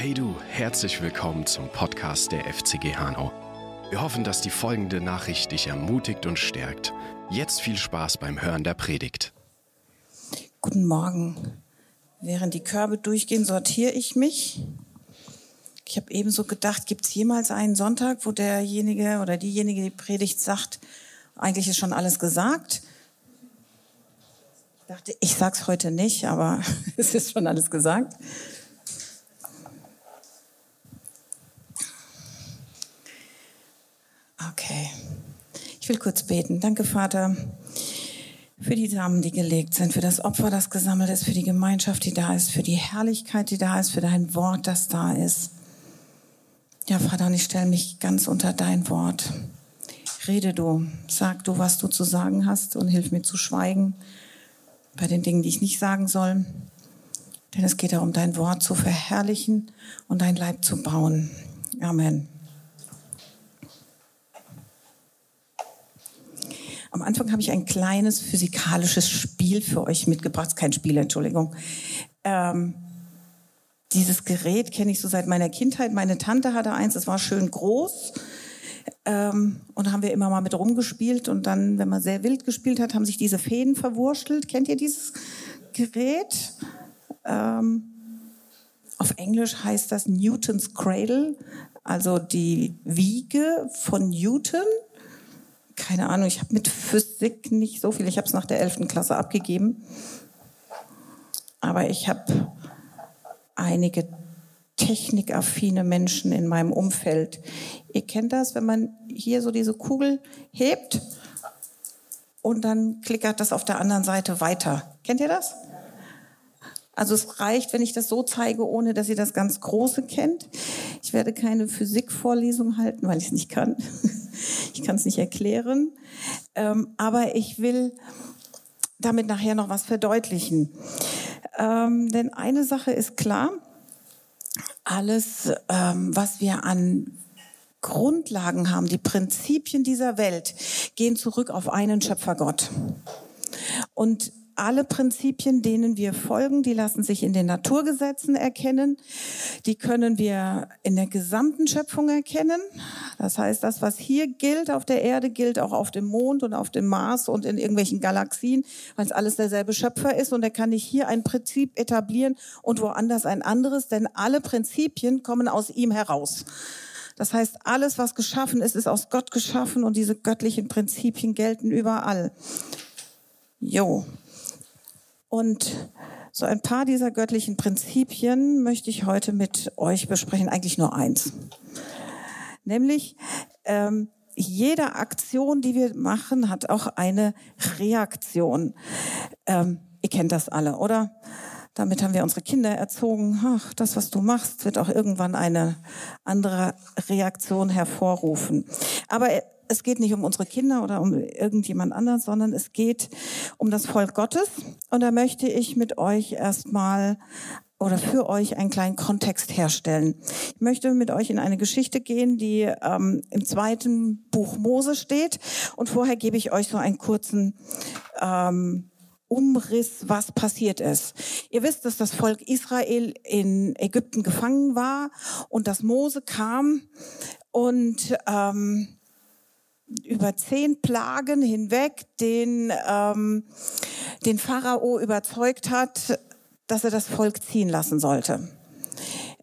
Hey du, herzlich willkommen zum Podcast der FCG Hanau. Wir hoffen, dass die folgende Nachricht dich ermutigt und stärkt. Jetzt viel Spaß beim Hören der Predigt. Guten Morgen. Während die Körbe durchgehen, sortiere ich mich. Ich habe ebenso gedacht, gibt es jemals einen Sonntag, wo derjenige oder diejenige die Predigt sagt, eigentlich ist schon alles gesagt? Ich dachte, ich sag's heute nicht, aber es ist schon alles gesagt. Okay. Ich will kurz beten. Danke, Vater, für die Samen, die gelegt sind, für das Opfer, das gesammelt ist, für die Gemeinschaft, die da ist, für die Herrlichkeit, die da ist, für dein Wort, das da ist. Ja, Vater, und ich stelle mich ganz unter dein Wort. Rede du, sag du, was du zu sagen hast und hilf mir zu schweigen bei den Dingen, die ich nicht sagen soll. Denn es geht darum, dein Wort zu verherrlichen und dein Leib zu bauen. Amen. Am Anfang habe ich ein kleines physikalisches Spiel für euch mitgebracht. Kein Spiel, Entschuldigung. Ähm, dieses Gerät kenne ich so seit meiner Kindheit. Meine Tante hatte eins, das war schön groß. Ähm, und haben wir immer mal mit rumgespielt. Und dann, wenn man sehr wild gespielt hat, haben sich diese Fäden verwurschtelt. Kennt ihr dieses Gerät? Ähm, auf Englisch heißt das Newtons Cradle, also die Wiege von Newton keine Ahnung, ich habe mit Physik nicht so viel. Ich habe es nach der 11. Klasse abgegeben. Aber ich habe einige technikaffine Menschen in meinem Umfeld. Ihr kennt das, wenn man hier so diese Kugel hebt und dann klickert das auf der anderen Seite weiter. Kennt ihr das? Also es reicht, wenn ich das so zeige, ohne dass ihr das ganz Große kennt. Ich werde keine Physikvorlesung halten, weil ich es nicht kann. Ich kann es nicht erklären. Ähm, aber ich will damit nachher noch was verdeutlichen. Ähm, denn eine Sache ist klar, alles, ähm, was wir an Grundlagen haben, die Prinzipien dieser Welt, gehen zurück auf einen Schöpfergott. Und alle Prinzipien, denen wir folgen, die lassen sich in den Naturgesetzen erkennen. Die können wir in der gesamten Schöpfung erkennen. Das heißt, das, was hier gilt auf der Erde, gilt auch auf dem Mond und auf dem Mars und in irgendwelchen Galaxien, weil es alles derselbe Schöpfer ist. Und er kann nicht hier ein Prinzip etablieren und woanders ein anderes, denn alle Prinzipien kommen aus ihm heraus. Das heißt, alles, was geschaffen ist, ist aus Gott geschaffen und diese göttlichen Prinzipien gelten überall. Jo, und so ein paar dieser göttlichen Prinzipien möchte ich heute mit euch besprechen, eigentlich nur eins. Nämlich, ähm, jede Aktion, die wir machen, hat auch eine Reaktion. Ähm, ihr kennt das alle, oder? Damit haben wir unsere Kinder erzogen. Ach, das, was du machst, wird auch irgendwann eine andere Reaktion hervorrufen. Aber es geht nicht um unsere Kinder oder um irgendjemand anderen, sondern es geht um das Volk Gottes. Und da möchte ich mit euch erstmal oder für euch einen kleinen Kontext herstellen. Ich möchte mit euch in eine Geschichte gehen, die ähm, im zweiten Buch Mose steht. Und vorher gebe ich euch so einen kurzen ähm, Umriss, was passiert ist. Ihr wisst, dass das Volk Israel in Ägypten gefangen war und dass Mose kam und ähm, über zehn Plagen hinweg den, ähm, den Pharao überzeugt hat, dass er das Volk ziehen lassen sollte.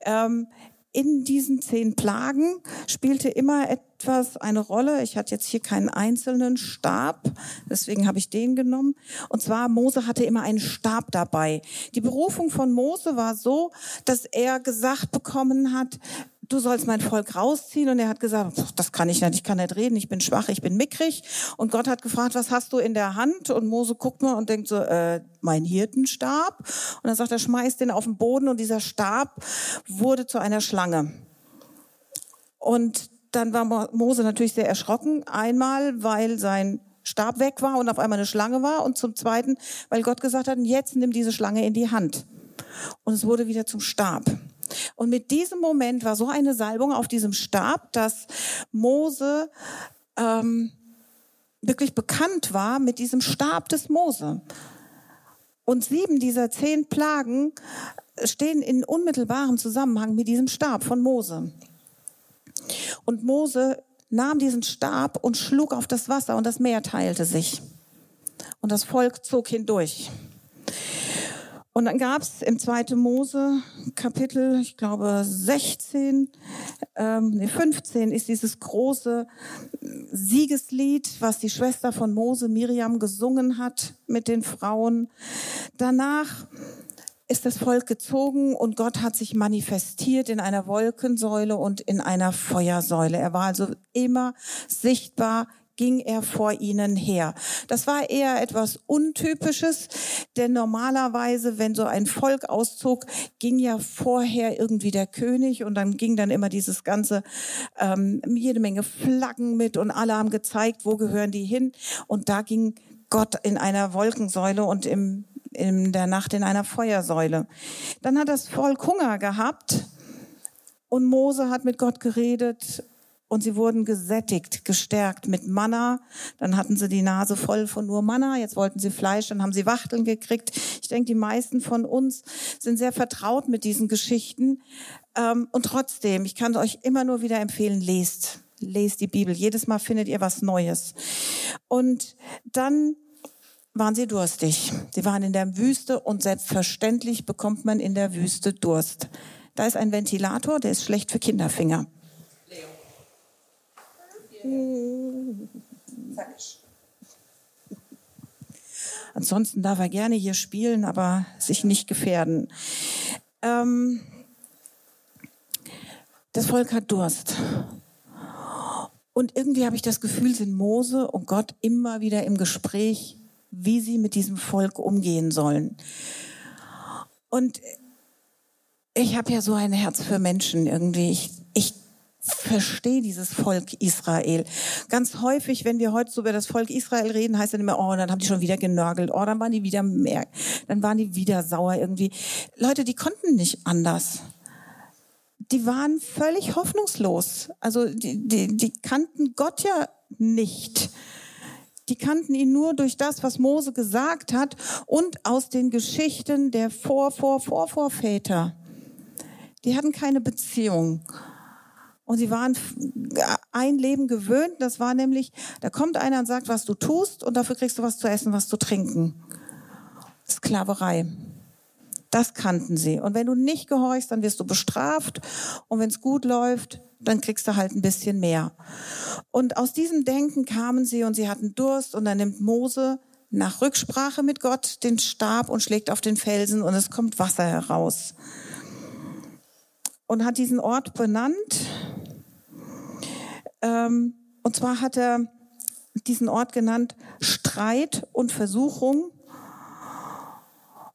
Ähm, in diesen zehn Plagen spielte immer etwas eine Rolle. Ich hatte jetzt hier keinen einzelnen Stab, deswegen habe ich den genommen. Und zwar, Mose hatte immer einen Stab dabei. Die Berufung von Mose war so, dass er gesagt bekommen hat, du sollst mein Volk rausziehen. Und er hat gesagt, das kann ich nicht, ich kann nicht reden, ich bin schwach, ich bin mickrig. Und Gott hat gefragt, was hast du in der Hand? Und Mose guckt mal und denkt so, äh, mein Hirtenstab. Und dann sagt er, schmeißt den auf den Boden und dieser Stab wurde zu einer Schlange. Und dann war Mose natürlich sehr erschrocken. Einmal, weil sein Stab weg war und auf einmal eine Schlange war. Und zum Zweiten, weil Gott gesagt hat, jetzt nimm diese Schlange in die Hand. Und es wurde wieder zum Stab. Und mit diesem Moment war so eine Salbung auf diesem Stab, dass Mose ähm, wirklich bekannt war mit diesem Stab des Mose. Und sieben dieser zehn Plagen stehen in unmittelbarem Zusammenhang mit diesem Stab von Mose. Und Mose nahm diesen Stab und schlug auf das Wasser und das Meer teilte sich. Und das Volk zog hindurch. Und dann gab es im 2. Mose Kapitel, ich glaube 16, ähm, nee, 15 ist dieses große Siegeslied, was die Schwester von Mose, Miriam, gesungen hat mit den Frauen. Danach ist das Volk gezogen und Gott hat sich manifestiert in einer Wolkensäule und in einer Feuersäule. Er war also immer sichtbar ging er vor ihnen her. Das war eher etwas Untypisches, denn normalerweise, wenn so ein Volk auszog, ging ja vorher irgendwie der König und dann ging dann immer dieses ganze, ähm, jede Menge Flaggen mit und alle haben gezeigt, wo gehören die hin. Und da ging Gott in einer Wolkensäule und im, in der Nacht in einer Feuersäule. Dann hat das Volk Hunger gehabt und Mose hat mit Gott geredet und sie wurden gesättigt, gestärkt mit Manna. Dann hatten sie die Nase voll von nur Manna. Jetzt wollten sie Fleisch, dann haben sie Wachteln gekriegt. Ich denke, die meisten von uns sind sehr vertraut mit diesen Geschichten. Ähm, und trotzdem, ich kann euch immer nur wieder empfehlen, lest. Lest die Bibel. Jedes Mal findet ihr was Neues. Und dann waren sie durstig. Sie waren in der Wüste und selbstverständlich bekommt man in der Wüste Durst. Da ist ein Ventilator, der ist schlecht für Kinderfinger. Ansonsten darf er gerne hier spielen, aber sich nicht gefährden. Ähm, das Volk hat Durst. Und irgendwie habe ich das Gefühl, sind Mose und Gott immer wieder im Gespräch, wie sie mit diesem Volk umgehen sollen. Und ich habe ja so ein Herz für Menschen irgendwie. Ich, ich verstehe dieses Volk Israel. Ganz häufig, wenn wir heute so über das Volk Israel reden, heißt dann immer, oh, dann haben die schon wieder genörgelt, oh, dann waren die wieder mehr, dann waren die wieder sauer irgendwie. Leute, die konnten nicht anders. Die waren völlig hoffnungslos. Also die, die, die kannten Gott ja nicht. Die kannten ihn nur durch das, was Mose gesagt hat und aus den Geschichten der Vor, Vor, Vor, Vorväter. Die hatten keine Beziehung. Und sie waren ein Leben gewöhnt. Das war nämlich, da kommt einer und sagt, was du tust und dafür kriegst du was zu essen, was zu trinken. Sklaverei. Das kannten sie. Und wenn du nicht gehorchst, dann wirst du bestraft. Und wenn es gut läuft, dann kriegst du halt ein bisschen mehr. Und aus diesem Denken kamen sie und sie hatten Durst und dann nimmt Mose nach Rücksprache mit Gott den Stab und schlägt auf den Felsen und es kommt Wasser heraus. Und hat diesen Ort benannt ähm, und zwar hat er diesen Ort genannt Streit und Versuchung,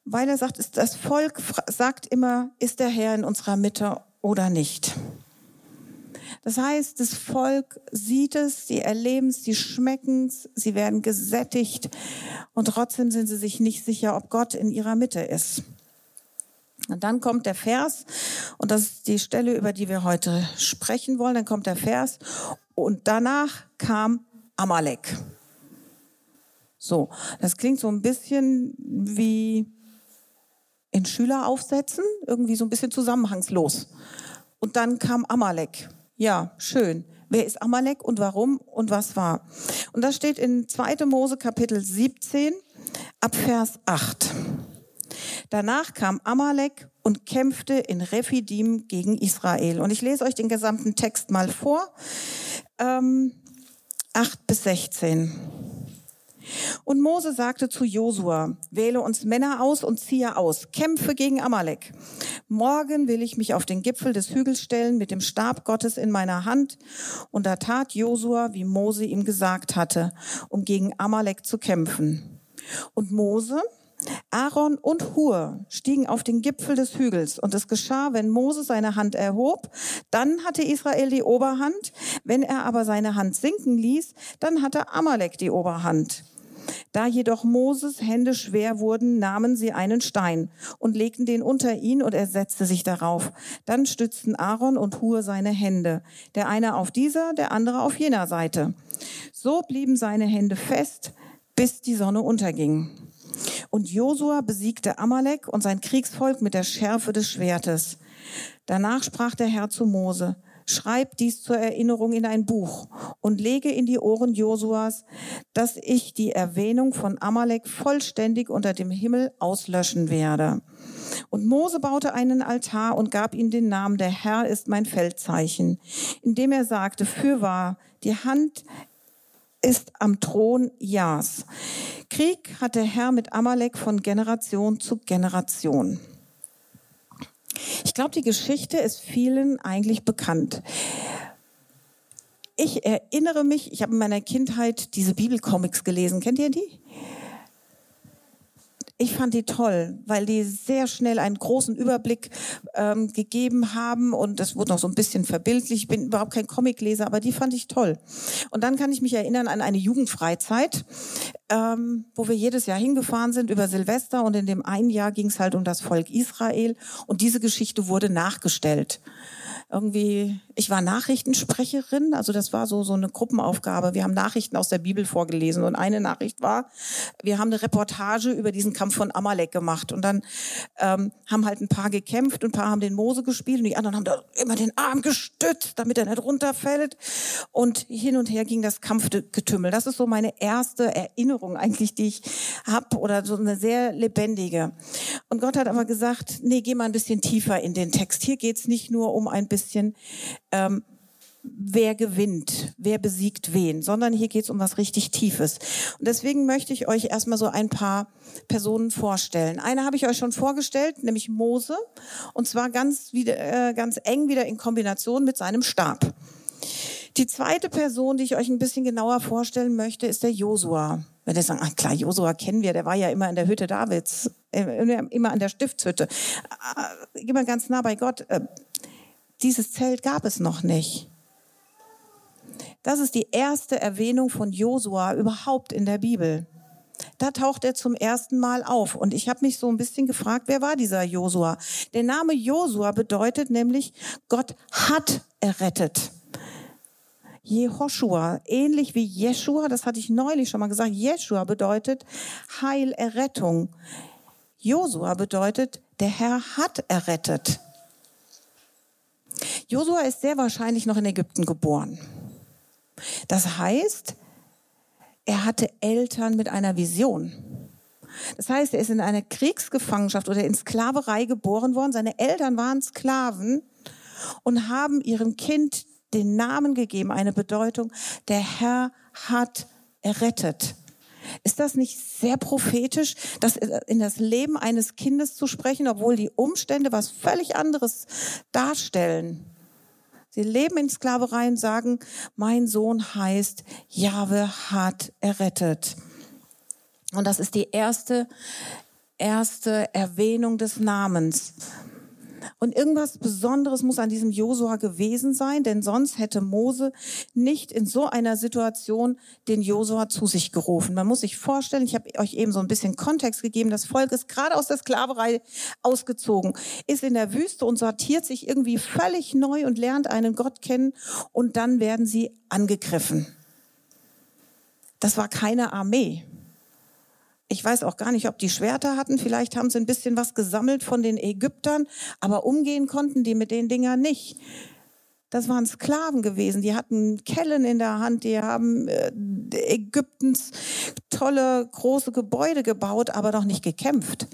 weil er sagt, das Volk sagt immer, ist der Herr in unserer Mitte oder nicht. Das heißt, das Volk sieht es, sie erleben es, sie schmecken es, sie werden gesättigt und trotzdem sind sie sich nicht sicher, ob Gott in ihrer Mitte ist. Und dann kommt der Vers, und das ist die Stelle, über die wir heute sprechen wollen. Dann kommt der Vers, und danach kam Amalek. So, das klingt so ein bisschen wie in Schüler aufsetzen, irgendwie so ein bisschen zusammenhangslos. Und dann kam Amalek. Ja, schön. Wer ist Amalek und warum und was war? Und das steht in 2. Mose Kapitel 17 ab Vers 8. Danach kam Amalek und kämpfte in Rephidim gegen Israel. Und ich lese euch den gesamten Text mal vor. Ähm, 8 bis 16. Und Mose sagte zu Josua, wähle uns Männer aus und ziehe aus, kämpfe gegen Amalek. Morgen will ich mich auf den Gipfel des Hügels stellen mit dem Stab Gottes in meiner Hand. Und da tat Josua, wie Mose ihm gesagt hatte, um gegen Amalek zu kämpfen. Und Mose Aaron und Hur stiegen auf den Gipfel des Hügels und es geschah, wenn Mose seine Hand erhob, dann hatte Israel die Oberhand, wenn er aber seine Hand sinken ließ, dann hatte Amalek die Oberhand. Da jedoch Moses Hände schwer wurden, nahmen sie einen Stein und legten den unter ihn und er setzte sich darauf. Dann stützten Aaron und Hur seine Hände, der eine auf dieser, der andere auf jener Seite. So blieben seine Hände fest, bis die Sonne unterging. Und Josua besiegte Amalek und sein Kriegsvolk mit der Schärfe des Schwertes. Danach sprach der Herr zu Mose, Schreib dies zur Erinnerung in ein Buch und lege in die Ohren Josuas, dass ich die Erwähnung von Amalek vollständig unter dem Himmel auslöschen werde. Und Mose baute einen Altar und gab ihm den Namen, der Herr ist mein Feldzeichen, indem er sagte, fürwahr, die Hand ist am Thron Jas. Krieg hat der Herr mit Amalek von Generation zu Generation. Ich glaube, die Geschichte ist vielen eigentlich bekannt. Ich erinnere mich, ich habe in meiner Kindheit diese Bibelcomics gelesen. Kennt ihr die? Ich fand die toll, weil die sehr schnell einen großen Überblick ähm, gegeben haben und das wurde noch so ein bisschen verbildlich. Ich bin überhaupt kein Comicleser, aber die fand ich toll. Und dann kann ich mich erinnern an eine Jugendfreizeit, ähm, wo wir jedes Jahr hingefahren sind über Silvester und in dem einen Jahr ging es halt um das Volk Israel und diese Geschichte wurde nachgestellt irgendwie, ich war Nachrichtensprecherin, also das war so, so eine Gruppenaufgabe. Wir haben Nachrichten aus der Bibel vorgelesen und eine Nachricht war, wir haben eine Reportage über diesen Kampf von Amalek gemacht und dann ähm, haben halt ein paar gekämpft und ein paar haben den Mose gespielt und die anderen haben da immer den Arm gestützt, damit er nicht runterfällt und hin und her ging das Kampfgetümmel. Das ist so meine erste Erinnerung eigentlich, die ich habe oder so eine sehr lebendige. Und Gott hat aber gesagt, nee, geh mal ein bisschen tiefer in den Text. Hier geht's nicht nur um ein bisschen bisschen, ähm, wer gewinnt, wer besiegt wen, sondern hier geht es um was richtig Tiefes. Und deswegen möchte ich euch erstmal so ein paar Personen vorstellen. Eine habe ich euch schon vorgestellt, nämlich Mose, und zwar ganz, wieder, äh, ganz eng wieder in Kombination mit seinem Stab. Die zweite Person, die ich euch ein bisschen genauer vorstellen möchte, ist der Josua. Wenn ihr sagen, ach klar, Josua kennen wir, der war ja immer in der Hütte Davids, äh, immer an der Stiftshütte. Äh, immer ganz nah bei Gott. Dieses Zelt gab es noch nicht. Das ist die erste Erwähnung von Josua überhaupt in der Bibel. Da taucht er zum ersten Mal auf. Und ich habe mich so ein bisschen gefragt, wer war dieser Josua? Der Name Josua bedeutet nämlich, Gott hat errettet. Jehoshua, ähnlich wie Jeshua, das hatte ich neulich schon mal gesagt, Jeshua bedeutet Heil, Errettung. Josua bedeutet, der Herr hat errettet. Josua ist sehr wahrscheinlich noch in Ägypten geboren. Das heißt, er hatte Eltern mit einer Vision. Das heißt, er ist in einer Kriegsgefangenschaft oder in Sklaverei geboren worden. Seine Eltern waren Sklaven und haben ihrem Kind den Namen gegeben, eine Bedeutung, der Herr hat errettet. Ist das nicht sehr prophetisch, das in das Leben eines Kindes zu sprechen, obwohl die Umstände was völlig anderes darstellen? Sie leben in Sklaverei und sagen, mein Sohn heißt, Jahwe hat errettet. Und das ist die erste, erste Erwähnung des Namens. Und irgendwas Besonderes muss an diesem Josua gewesen sein, denn sonst hätte Mose nicht in so einer Situation den Josua zu sich gerufen. Man muss sich vorstellen, ich habe euch eben so ein bisschen Kontext gegeben, das Volk ist gerade aus der Sklaverei ausgezogen, ist in der Wüste und sortiert sich irgendwie völlig neu und lernt einen Gott kennen und dann werden sie angegriffen. Das war keine Armee. Ich weiß auch gar nicht, ob die Schwerter hatten. Vielleicht haben sie ein bisschen was gesammelt von den Ägyptern, aber umgehen konnten die mit den Dingern nicht. Das waren Sklaven gewesen. Die hatten Kellen in der Hand. Die haben äh, Ägyptens tolle große Gebäude gebaut, aber noch nicht gekämpft.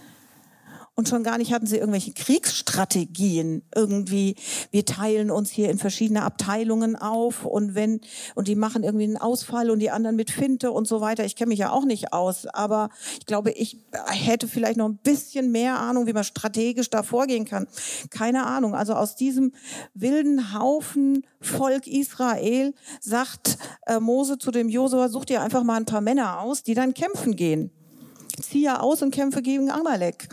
Und schon gar nicht hatten sie irgendwelche Kriegsstrategien irgendwie. Wir teilen uns hier in verschiedene Abteilungen auf und wenn, und die machen irgendwie einen Ausfall und die anderen mit Finte und so weiter. Ich kenne mich ja auch nicht aus, aber ich glaube, ich hätte vielleicht noch ein bisschen mehr Ahnung, wie man strategisch da vorgehen kann. Keine Ahnung. Also aus diesem wilden Haufen Volk Israel sagt äh, Mose zu dem Josua, such dir einfach mal ein paar Männer aus, die dann kämpfen gehen. Ziehe aus und kämpfe gegen Amalek.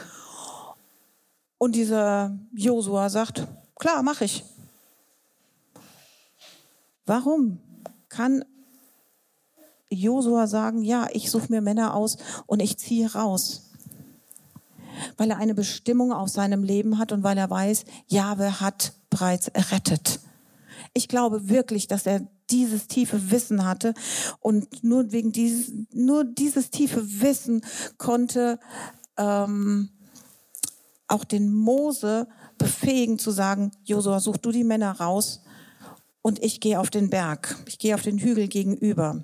Und dieser Josua sagt, klar, mache ich. Warum kann Josua sagen, ja, ich suche mir Männer aus und ich ziehe raus? Weil er eine Bestimmung auf seinem Leben hat und weil er weiß, Jahwe hat bereits errettet. Ich glaube wirklich, dass er dieses tiefe Wissen hatte. Und nur wegen dieses, nur dieses tiefe Wissen konnte ähm, auch den Mose befähigen zu sagen, Josua, such du die Männer raus und ich gehe auf den Berg, ich gehe auf den Hügel gegenüber.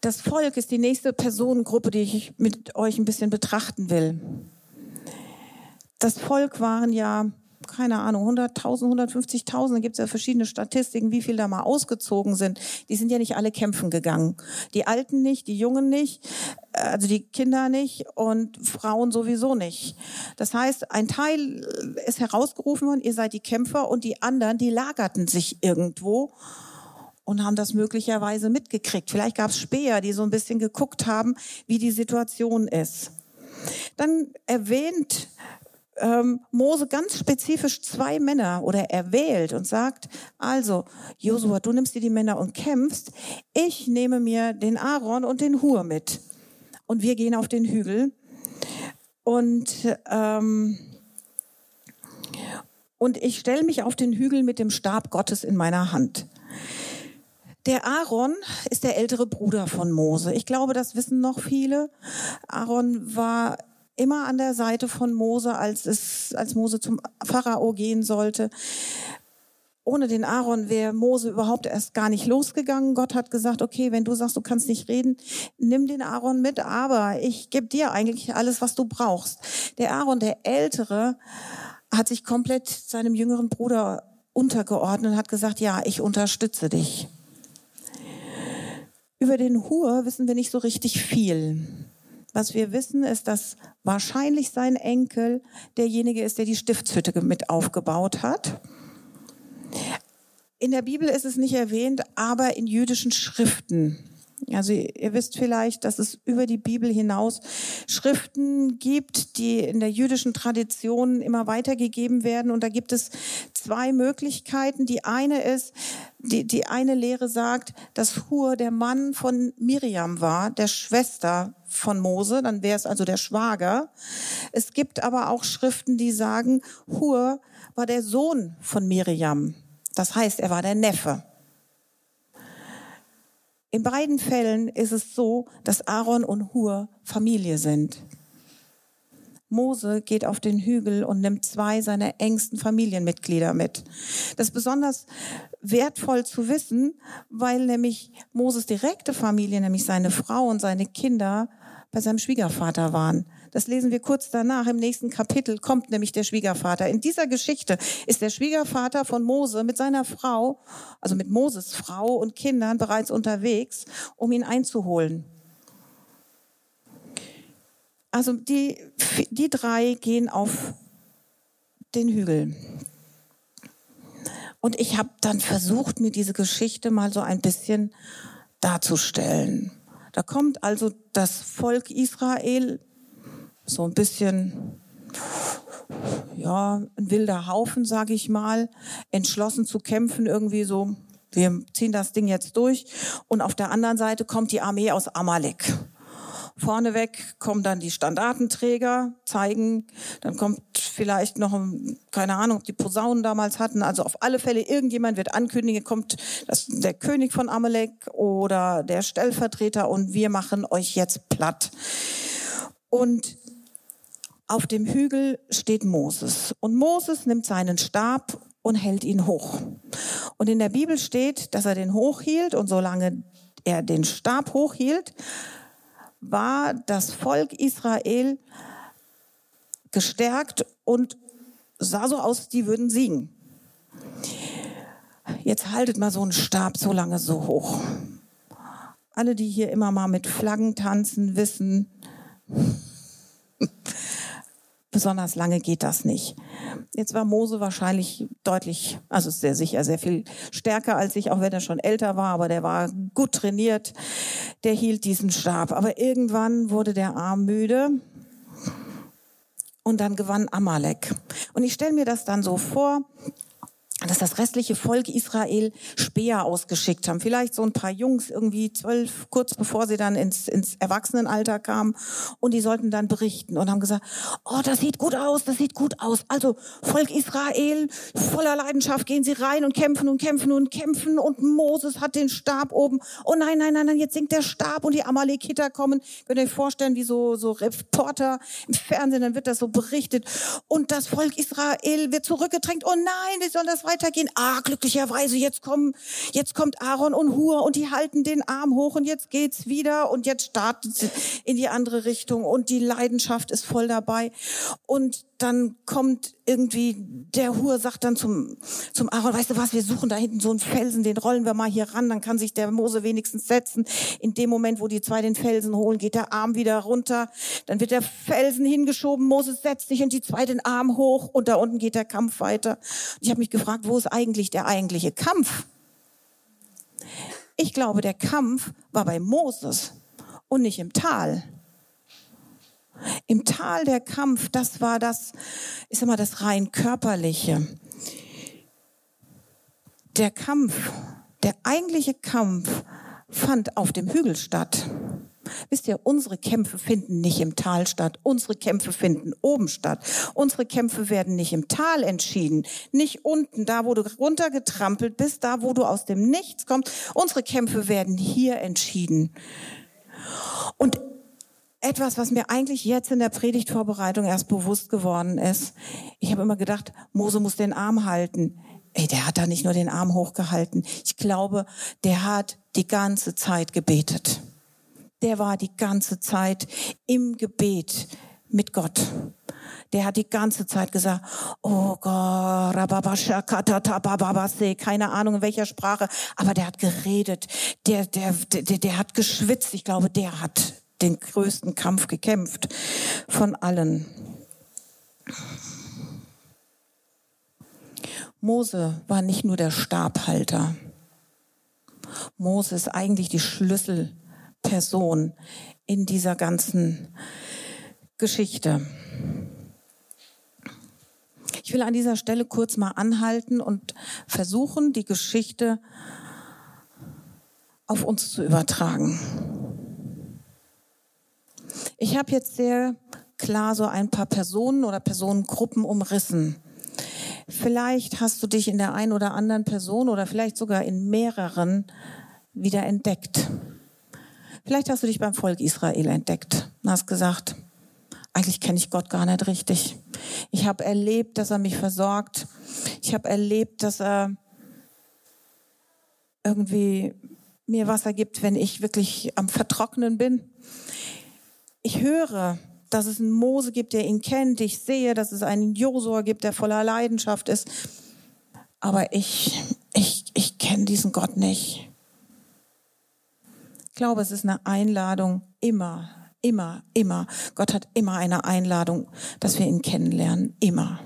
Das Volk ist die nächste Personengruppe, die ich mit euch ein bisschen betrachten will. Das Volk waren ja, keine Ahnung, 100.000, 150.000, da gibt es ja verschiedene Statistiken, wie viel da mal ausgezogen sind. Die sind ja nicht alle kämpfen gegangen. Die Alten nicht, die Jungen nicht, also die Kinder nicht und Frauen sowieso nicht. Das heißt, ein Teil ist herausgerufen worden, ihr seid die Kämpfer und die anderen, die lagerten sich irgendwo und haben das möglicherweise mitgekriegt. Vielleicht gab es Späher, die so ein bisschen geguckt haben, wie die Situation ist. Dann erwähnt ähm, Mose ganz spezifisch zwei Männer oder er wählt und sagt, also Josua, du nimmst dir die Männer und kämpfst, ich nehme mir den Aaron und den Hur mit und wir gehen auf den Hügel und ähm, und ich stelle mich auf den Hügel mit dem Stab Gottes in meiner Hand. Der Aaron ist der ältere Bruder von Mose. Ich glaube, das wissen noch viele. Aaron war immer an der Seite von Mose, als es, als Mose zum Pharao gehen sollte. Ohne den Aaron wäre Mose überhaupt erst gar nicht losgegangen. Gott hat gesagt, okay, wenn du sagst, du kannst nicht reden, nimm den Aaron mit, aber ich gebe dir eigentlich alles, was du brauchst. Der Aaron, der Ältere, hat sich komplett seinem jüngeren Bruder untergeordnet und hat gesagt, ja, ich unterstütze dich. Über den Hur wissen wir nicht so richtig viel. Was wir wissen, ist, dass wahrscheinlich sein Enkel derjenige ist, der die Stiftshütte mit aufgebaut hat. In der Bibel ist es nicht erwähnt, aber in jüdischen Schriften also ihr wisst vielleicht, dass es über die Bibel hinaus Schriften gibt, die in der jüdischen Tradition immer weitergegeben werden. Und da gibt es zwei Möglichkeiten. Die eine ist, die, die eine Lehre sagt, dass Hur der Mann von Miriam war, der Schwester von Mose, dann wäre es also der Schwager. Es gibt aber auch Schriften, die sagen, Hur war der Sohn von Miriam. Das heißt, er war der Neffe. In beiden Fällen ist es so, dass Aaron und Hur Familie sind. Mose geht auf den Hügel und nimmt zwei seiner engsten Familienmitglieder mit. Das ist besonders wertvoll zu wissen, weil nämlich Moses direkte Familie, nämlich seine Frau und seine Kinder, bei seinem Schwiegervater waren. Das lesen wir kurz danach. Im nächsten Kapitel kommt nämlich der Schwiegervater. In dieser Geschichte ist der Schwiegervater von Mose mit seiner Frau, also mit Moses Frau und Kindern bereits unterwegs, um ihn einzuholen. Also die, die drei gehen auf den Hügel. Und ich habe dann versucht, mir diese Geschichte mal so ein bisschen darzustellen. Da kommt also das Volk Israel so ein bisschen ja, ein wilder Haufen, sage ich mal, entschlossen zu kämpfen, irgendwie so, wir ziehen das Ding jetzt durch. Und auf der anderen Seite kommt die Armee aus Amalek. Vorneweg kommen dann die Standartenträger, zeigen, dann kommt vielleicht noch, keine Ahnung, ob die Posaunen damals hatten. Also auf alle Fälle, irgendjemand wird ankündigen, kommt das, der König von Amalek oder der Stellvertreter und wir machen euch jetzt platt. Und auf dem Hügel steht Moses. Und Moses nimmt seinen Stab und hält ihn hoch. Und in der Bibel steht, dass er den hochhielt und solange er den Stab hochhielt, war das Volk Israel gestärkt und sah so aus, die würden siegen. Jetzt haltet mal so einen Stab so lange so hoch. Alle, die hier immer mal mit Flaggen tanzen, wissen, besonders lange geht das nicht. Jetzt war Mose wahrscheinlich deutlich, also sehr sicher, sehr viel stärker als ich, auch wenn er schon älter war, aber der war gut trainiert. Der hielt diesen Stab. Aber irgendwann wurde der Arm müde und dann gewann Amalek. Und ich stelle mir das dann so vor, dass das restliche Volk Israel Speer ausgeschickt haben. Vielleicht so ein paar Jungs, irgendwie zwölf, kurz bevor sie dann ins, ins Erwachsenenalter kamen. Und die sollten dann berichten und haben gesagt, oh, das sieht gut aus, das sieht gut aus. Also Volk Israel, voller Leidenschaft gehen sie rein und kämpfen und kämpfen und kämpfen. Und Moses hat den Stab oben. Oh nein, nein, nein, nein, jetzt sinkt der Stab und die Amalekiter kommen. Könnt ihr euch vorstellen, wie so, so Reporter im Fernsehen, dann wird das so berichtet. Und das Volk Israel wird zurückgedrängt. Oh nein, wie soll das weitergehen? Ah, glücklicherweise, jetzt kommen, jetzt kommt Aaron und Hur und die halten den Arm hoch und jetzt geht's wieder und jetzt startet sie in die andere Richtung und die Leidenschaft ist voll dabei. Und dann kommt irgendwie der Hur sagt dann zum zum Aaron, weißt du was, wir suchen da hinten so einen Felsen, den rollen wir mal hier ran, dann kann sich der Mose wenigstens setzen. In dem Moment, wo die zwei den Felsen holen, geht der Arm wieder runter, dann wird der Felsen hingeschoben, Moses setzt sich und die zwei den Arm hoch und da unten geht der Kampf weiter. Ich habe mich gefragt, wo ist eigentlich der eigentliche Kampf? Ich glaube, der Kampf war bei Moses und nicht im Tal. Im Tal der Kampf, das war das, ich sag mal, das rein körperliche. Der Kampf, der eigentliche Kampf fand auf dem Hügel statt. Wisst ihr, unsere Kämpfe finden nicht im Tal statt. Unsere Kämpfe finden oben statt. Unsere Kämpfe werden nicht im Tal entschieden. Nicht unten, da wo du runtergetrampelt bist, da wo du aus dem Nichts kommst. Unsere Kämpfe werden hier entschieden. Und etwas, was mir eigentlich jetzt in der Predigtvorbereitung erst bewusst geworden ist. Ich habe immer gedacht, Mose muss den Arm halten. Ey, der hat da nicht nur den Arm hochgehalten. Ich glaube, der hat die ganze Zeit gebetet. Der war die ganze Zeit im Gebet mit Gott. Der hat die ganze Zeit gesagt, oh Gott, keine Ahnung in welcher Sprache, aber der hat geredet, der, der, der, der hat geschwitzt. Ich glaube, der hat den größten Kampf gekämpft von allen. Mose war nicht nur der Stabhalter. Mose ist eigentlich die Schlüsselperson in dieser ganzen Geschichte. Ich will an dieser Stelle kurz mal anhalten und versuchen, die Geschichte auf uns zu übertragen. Ich habe jetzt sehr klar so ein paar Personen oder Personengruppen umrissen. Vielleicht hast du dich in der einen oder anderen Person oder vielleicht sogar in mehreren wieder entdeckt. Vielleicht hast du dich beim Volk Israel entdeckt und hast gesagt, eigentlich kenne ich Gott gar nicht richtig. Ich habe erlebt, dass er mich versorgt. Ich habe erlebt, dass er irgendwie mir Wasser gibt, wenn ich wirklich am Vertrocknen bin ich höre, dass es einen Mose gibt, der ihn kennt. Ich sehe, dass es einen Josua gibt, der voller Leidenschaft ist. Aber ich, ich, ich kenne diesen Gott nicht. Ich glaube, es ist eine Einladung immer, immer, immer. Gott hat immer eine Einladung, dass wir ihn kennenlernen. Immer.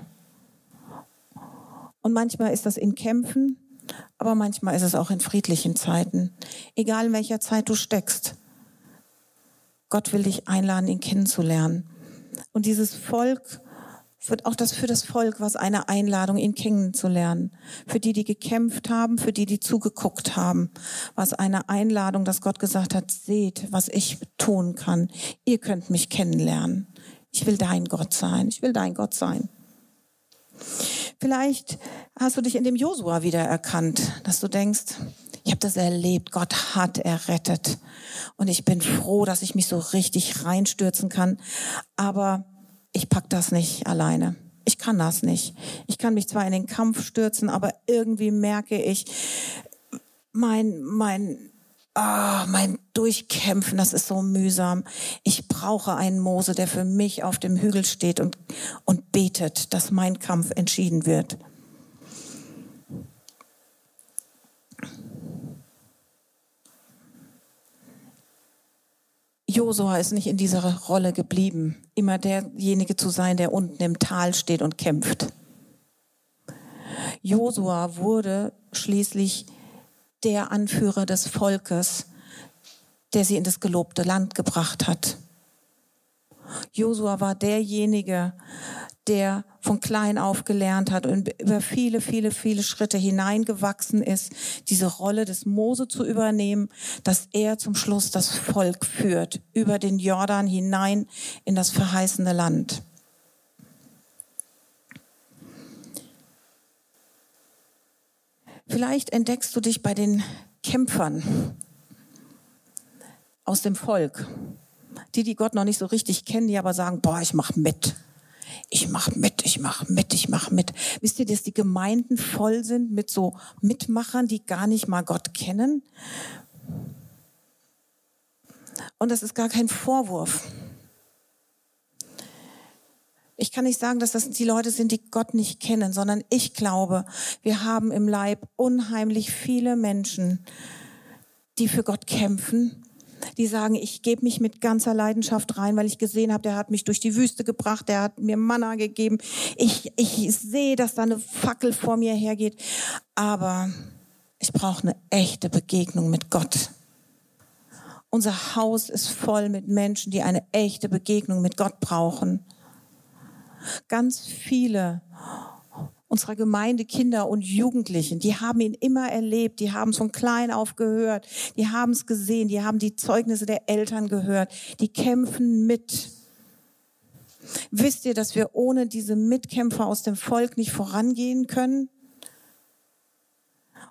Und manchmal ist das in Kämpfen, aber manchmal ist es auch in friedlichen Zeiten. Egal in welcher Zeit du steckst. Gott will dich einladen, ihn kennenzulernen. Und dieses Volk wird auch das für das Volk was eine Einladung, ihn kennenzulernen. Für die, die gekämpft haben, für die, die zugeguckt haben, was eine Einladung, dass Gott gesagt hat, seht, was ich tun kann. Ihr könnt mich kennenlernen. Ich will dein Gott sein. Ich will dein Gott sein. Vielleicht hast du dich in dem Josua wieder erkannt, dass du denkst, ich habe das erlebt. Gott hat errettet. Und ich bin froh, dass ich mich so richtig reinstürzen kann. Aber ich pack das nicht alleine. Ich kann das nicht. Ich kann mich zwar in den Kampf stürzen, aber irgendwie merke ich, mein, mein, ah, mein Durchkämpfen, das ist so mühsam. Ich brauche einen Mose, der für mich auf dem Hügel steht und, und betet, dass mein Kampf entschieden wird. Josua ist nicht in dieser Rolle geblieben, immer derjenige zu sein, der unten im Tal steht und kämpft. Josua wurde schließlich der Anführer des Volkes, der sie in das gelobte Land gebracht hat. Josua war derjenige, der von klein auf gelernt hat und über viele, viele, viele Schritte hineingewachsen ist, diese Rolle des Mose zu übernehmen, dass er zum Schluss das Volk führt, über den Jordan hinein in das verheißene Land. Vielleicht entdeckst du dich bei den Kämpfern aus dem Volk. Die, die Gott noch nicht so richtig kennen, die aber sagen, boah, ich mach mit. Ich mach mit, ich mach mit, ich mach mit. Wisst ihr, dass die Gemeinden voll sind mit so Mitmachern, die gar nicht mal Gott kennen? Und das ist gar kein Vorwurf. Ich kann nicht sagen, dass das die Leute sind, die Gott nicht kennen, sondern ich glaube, wir haben im Leib unheimlich viele Menschen, die für Gott kämpfen, die sagen, ich gebe mich mit ganzer Leidenschaft rein, weil ich gesehen habe, der hat mich durch die Wüste gebracht, der hat mir Manna gegeben. Ich, ich sehe, dass da eine Fackel vor mir hergeht, aber ich brauche eine echte Begegnung mit Gott. Unser Haus ist voll mit Menschen, die eine echte Begegnung mit Gott brauchen. Ganz viele unserer Gemeinde Kinder und Jugendlichen, die haben ihn immer erlebt, die haben es von klein auf gehört, die haben es gesehen, die haben die Zeugnisse der Eltern gehört, die kämpfen mit. Wisst ihr, dass wir ohne diese Mitkämpfer aus dem Volk nicht vorangehen können?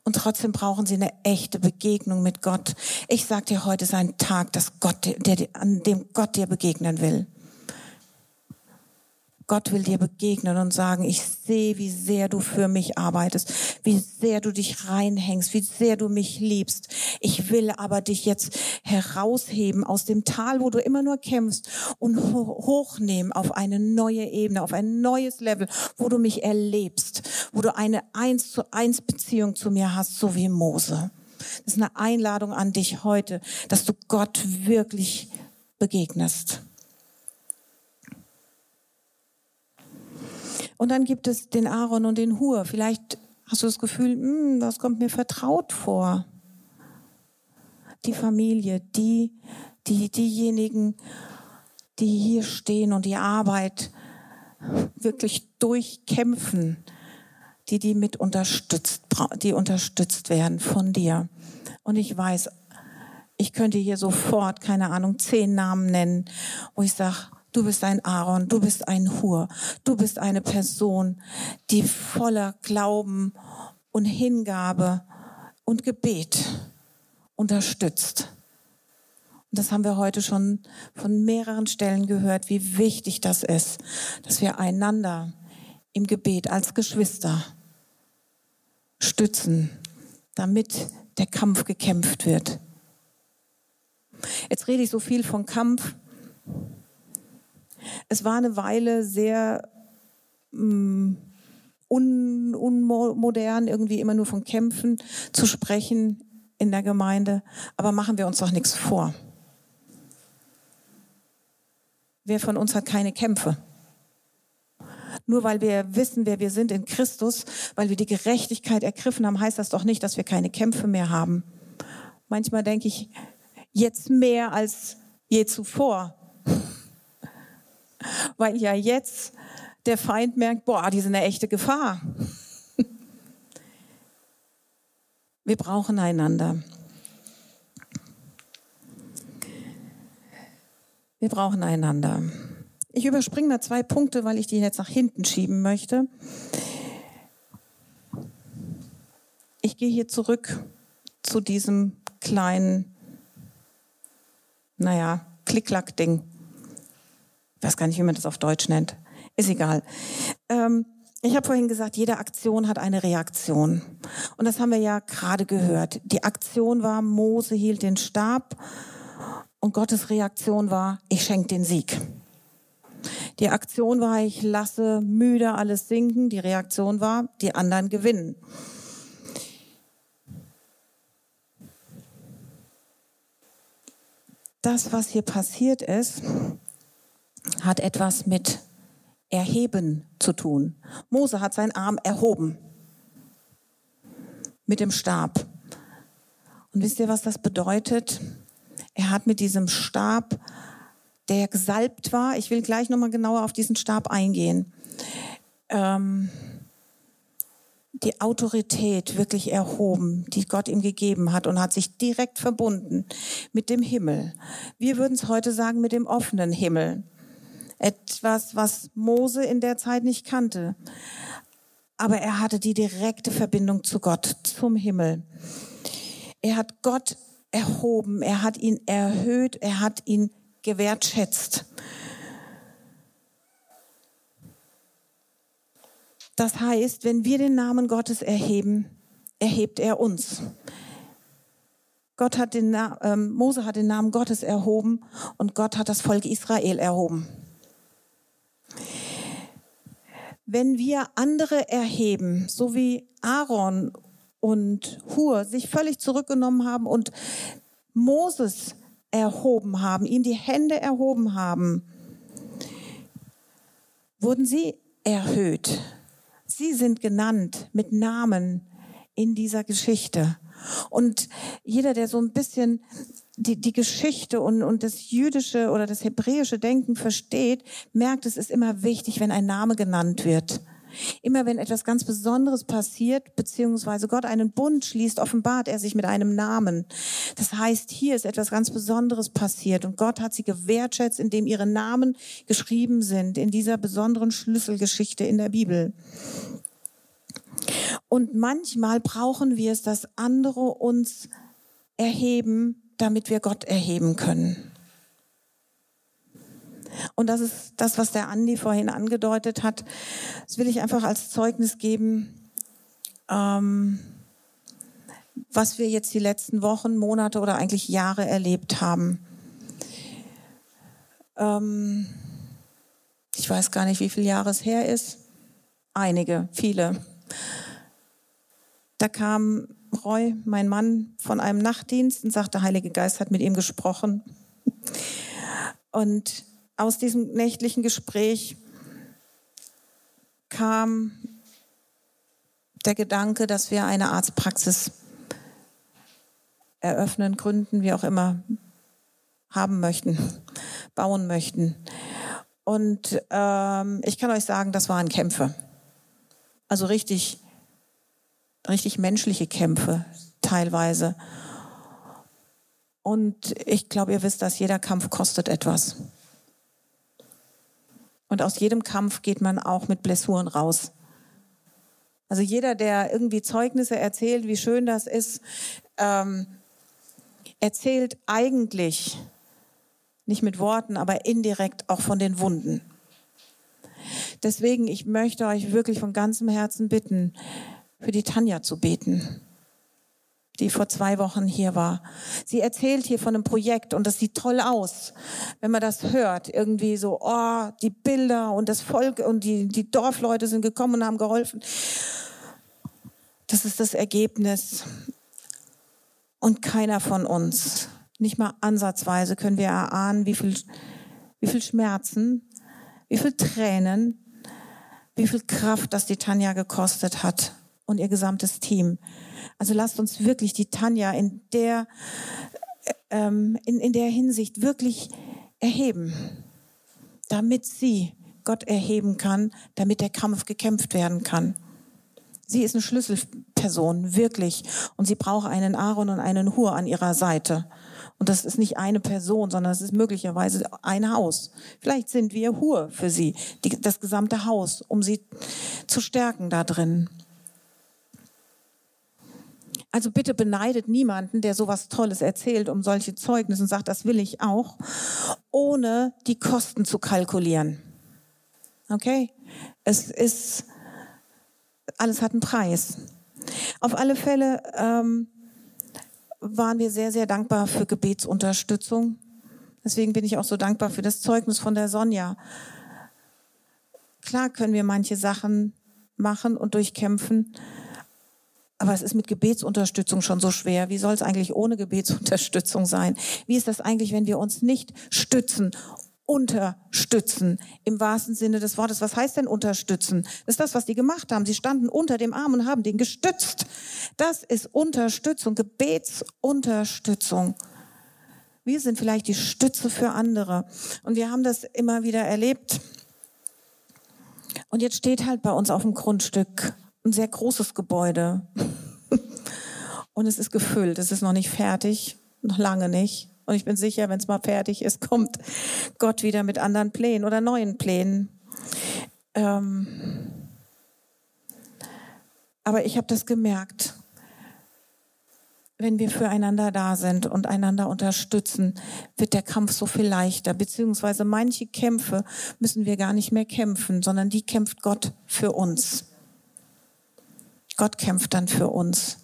Und trotzdem brauchen sie eine echte Begegnung mit Gott. Ich sage dir, heute ist ein Tag, dass Gott, der, an dem Gott dir begegnen will. Gott will dir begegnen und sagen, ich sehe, wie sehr du für mich arbeitest, wie sehr du dich reinhängst, wie sehr du mich liebst. Ich will aber dich jetzt herausheben aus dem Tal, wo du immer nur kämpfst und hochnehmen auf eine neue Ebene, auf ein neues Level, wo du mich erlebst, wo du eine eins zu eins Beziehung zu mir hast, so wie Mose. Das ist eine Einladung an dich heute, dass du Gott wirklich begegnest. Und dann gibt es den Aaron und den Hur. Vielleicht hast du das Gefühl, hm, das kommt mir vertraut vor. Die Familie, die, die, diejenigen, die hier stehen und die Arbeit wirklich durchkämpfen, die die mit unterstützt, die unterstützt werden von dir. Und ich weiß, ich könnte hier sofort, keine Ahnung, zehn Namen nennen, wo ich sage, Du bist ein Aaron, du bist ein Hur, du bist eine Person, die voller Glauben und Hingabe und Gebet unterstützt. Und das haben wir heute schon von mehreren Stellen gehört, wie wichtig das ist, dass wir einander im Gebet als Geschwister stützen, damit der Kampf gekämpft wird. Jetzt rede ich so viel von Kampf, es war eine Weile sehr mm, un, unmodern, irgendwie immer nur von Kämpfen zu sprechen in der Gemeinde. Aber machen wir uns doch nichts vor. Wer von uns hat keine Kämpfe? Nur weil wir wissen, wer wir sind in Christus, weil wir die Gerechtigkeit ergriffen haben, heißt das doch nicht, dass wir keine Kämpfe mehr haben. Manchmal denke ich, jetzt mehr als je zuvor weil ja jetzt der Feind merkt, boah, die sind eine echte Gefahr. Wir brauchen einander. Wir brauchen einander. Ich überspringe mal zwei Punkte, weil ich die jetzt nach hinten schieben möchte. Ich gehe hier zurück zu diesem kleinen, naja, Klick-Klack-Ding weiß gar nicht, wie man das auf Deutsch nennt. Ist egal. Ähm, ich habe vorhin gesagt, jede Aktion hat eine Reaktion. Und das haben wir ja gerade gehört. Die Aktion war, Mose hielt den Stab und Gottes Reaktion war, ich schenke den Sieg. Die Aktion war, ich lasse müde alles sinken. Die Reaktion war, die anderen gewinnen. Das, was hier passiert ist, hat etwas mit Erheben zu tun. Mose hat seinen Arm erhoben mit dem Stab. Und wisst ihr, was das bedeutet? Er hat mit diesem Stab, der gesalbt war, ich will gleich nochmal genauer auf diesen Stab eingehen, ähm, die Autorität wirklich erhoben, die Gott ihm gegeben hat und hat sich direkt verbunden mit dem Himmel. Wir würden es heute sagen mit dem offenen Himmel. Etwas, was Mose in der Zeit nicht kannte. Aber er hatte die direkte Verbindung zu Gott, zum Himmel. Er hat Gott erhoben, er hat ihn erhöht, er hat ihn gewertschätzt. Das heißt, wenn wir den Namen Gottes erheben, erhebt er uns. Gott hat den, ähm, Mose hat den Namen Gottes erhoben und Gott hat das Volk Israel erhoben. Wenn wir andere erheben, so wie Aaron und Hur sich völlig zurückgenommen haben und Moses erhoben haben, ihm die Hände erhoben haben, wurden sie erhöht. Sie sind genannt mit Namen in dieser Geschichte. Und jeder, der so ein bisschen die, die Geschichte und, und das jüdische oder das hebräische Denken versteht, merkt, es ist immer wichtig, wenn ein Name genannt wird. Immer wenn etwas ganz Besonderes passiert, beziehungsweise Gott einen Bund schließt, offenbart er sich mit einem Namen. Das heißt, hier ist etwas ganz Besonderes passiert und Gott hat sie gewertschätzt, indem ihre Namen geschrieben sind in dieser besonderen Schlüsselgeschichte in der Bibel. Und manchmal brauchen wir es, dass andere uns erheben, damit wir Gott erheben können. Und das ist das, was der Andi vorhin angedeutet hat. Das will ich einfach als Zeugnis geben, ähm, was wir jetzt die letzten Wochen, Monate oder eigentlich Jahre erlebt haben. Ähm, ich weiß gar nicht, wie viele Jahre es her ist. Einige, viele. Da kam Roy, mein Mann, von einem Nachtdienst und sagte, der Heilige Geist hat mit ihm gesprochen. Und aus diesem nächtlichen Gespräch kam der Gedanke, dass wir eine Arztpraxis eröffnen, gründen, wie auch immer, haben möchten, bauen möchten. Und ähm, ich kann euch sagen, das waren Kämpfe. Also richtig, richtig menschliche Kämpfe teilweise. Und ich glaube, ihr wisst, dass jeder Kampf kostet etwas. Und aus jedem Kampf geht man auch mit Blessuren raus. Also jeder, der irgendwie Zeugnisse erzählt, wie schön das ist, ähm, erzählt eigentlich nicht mit Worten, aber indirekt auch von den Wunden. Deswegen, ich möchte euch wirklich von ganzem Herzen bitten, für die Tanja zu beten die vor zwei Wochen hier war. Sie erzählt hier von einem Projekt und das sieht toll aus, wenn man das hört. Irgendwie so, oh, die Bilder und das Volk und die, die Dorfleute sind gekommen und haben geholfen. Das ist das Ergebnis. Und keiner von uns, nicht mal ansatzweise, können wir erahnen, wie viel, wie viel Schmerzen, wie viel Tränen, wie viel Kraft das die Tanja gekostet hat und ihr gesamtes Team. Also lasst uns wirklich die Tanja in der, ähm, in, in der Hinsicht wirklich erheben, damit sie Gott erheben kann, damit der Kampf gekämpft werden kann. Sie ist eine Schlüsselperson, wirklich. Und sie braucht einen Aaron und einen Hur an ihrer Seite. Und das ist nicht eine Person, sondern es ist möglicherweise ein Haus. Vielleicht sind wir Hur für sie, die, das gesamte Haus, um sie zu stärken da drin. Also bitte beneidet niemanden, der sowas Tolles erzählt, um solche Zeugnisse und sagt, das will ich auch, ohne die Kosten zu kalkulieren. Okay? Es ist, alles hat einen Preis. Auf alle Fälle ähm, waren wir sehr, sehr dankbar für Gebetsunterstützung. Deswegen bin ich auch so dankbar für das Zeugnis von der Sonja. Klar können wir manche Sachen machen und durchkämpfen, aber es ist mit Gebetsunterstützung schon so schwer. Wie soll es eigentlich ohne Gebetsunterstützung sein? Wie ist das eigentlich, wenn wir uns nicht stützen, unterstützen im wahrsten Sinne des Wortes? Was heißt denn unterstützen? Das ist das, was die gemacht haben. Sie standen unter dem Arm und haben den gestützt. Das ist Unterstützung, Gebetsunterstützung. Wir sind vielleicht die Stütze für andere. Und wir haben das immer wieder erlebt. Und jetzt steht halt bei uns auf dem Grundstück ein sehr großes Gebäude. Und es ist gefüllt, es ist noch nicht fertig, noch lange nicht. Und ich bin sicher, wenn es mal fertig ist, kommt Gott wieder mit anderen Plänen oder neuen Plänen. Ähm aber ich habe das gemerkt wenn wir füreinander da sind und einander unterstützen, wird der Kampf so viel leichter. Beziehungsweise manche Kämpfe müssen wir gar nicht mehr kämpfen, sondern die kämpft Gott für uns. Gott kämpft dann für uns.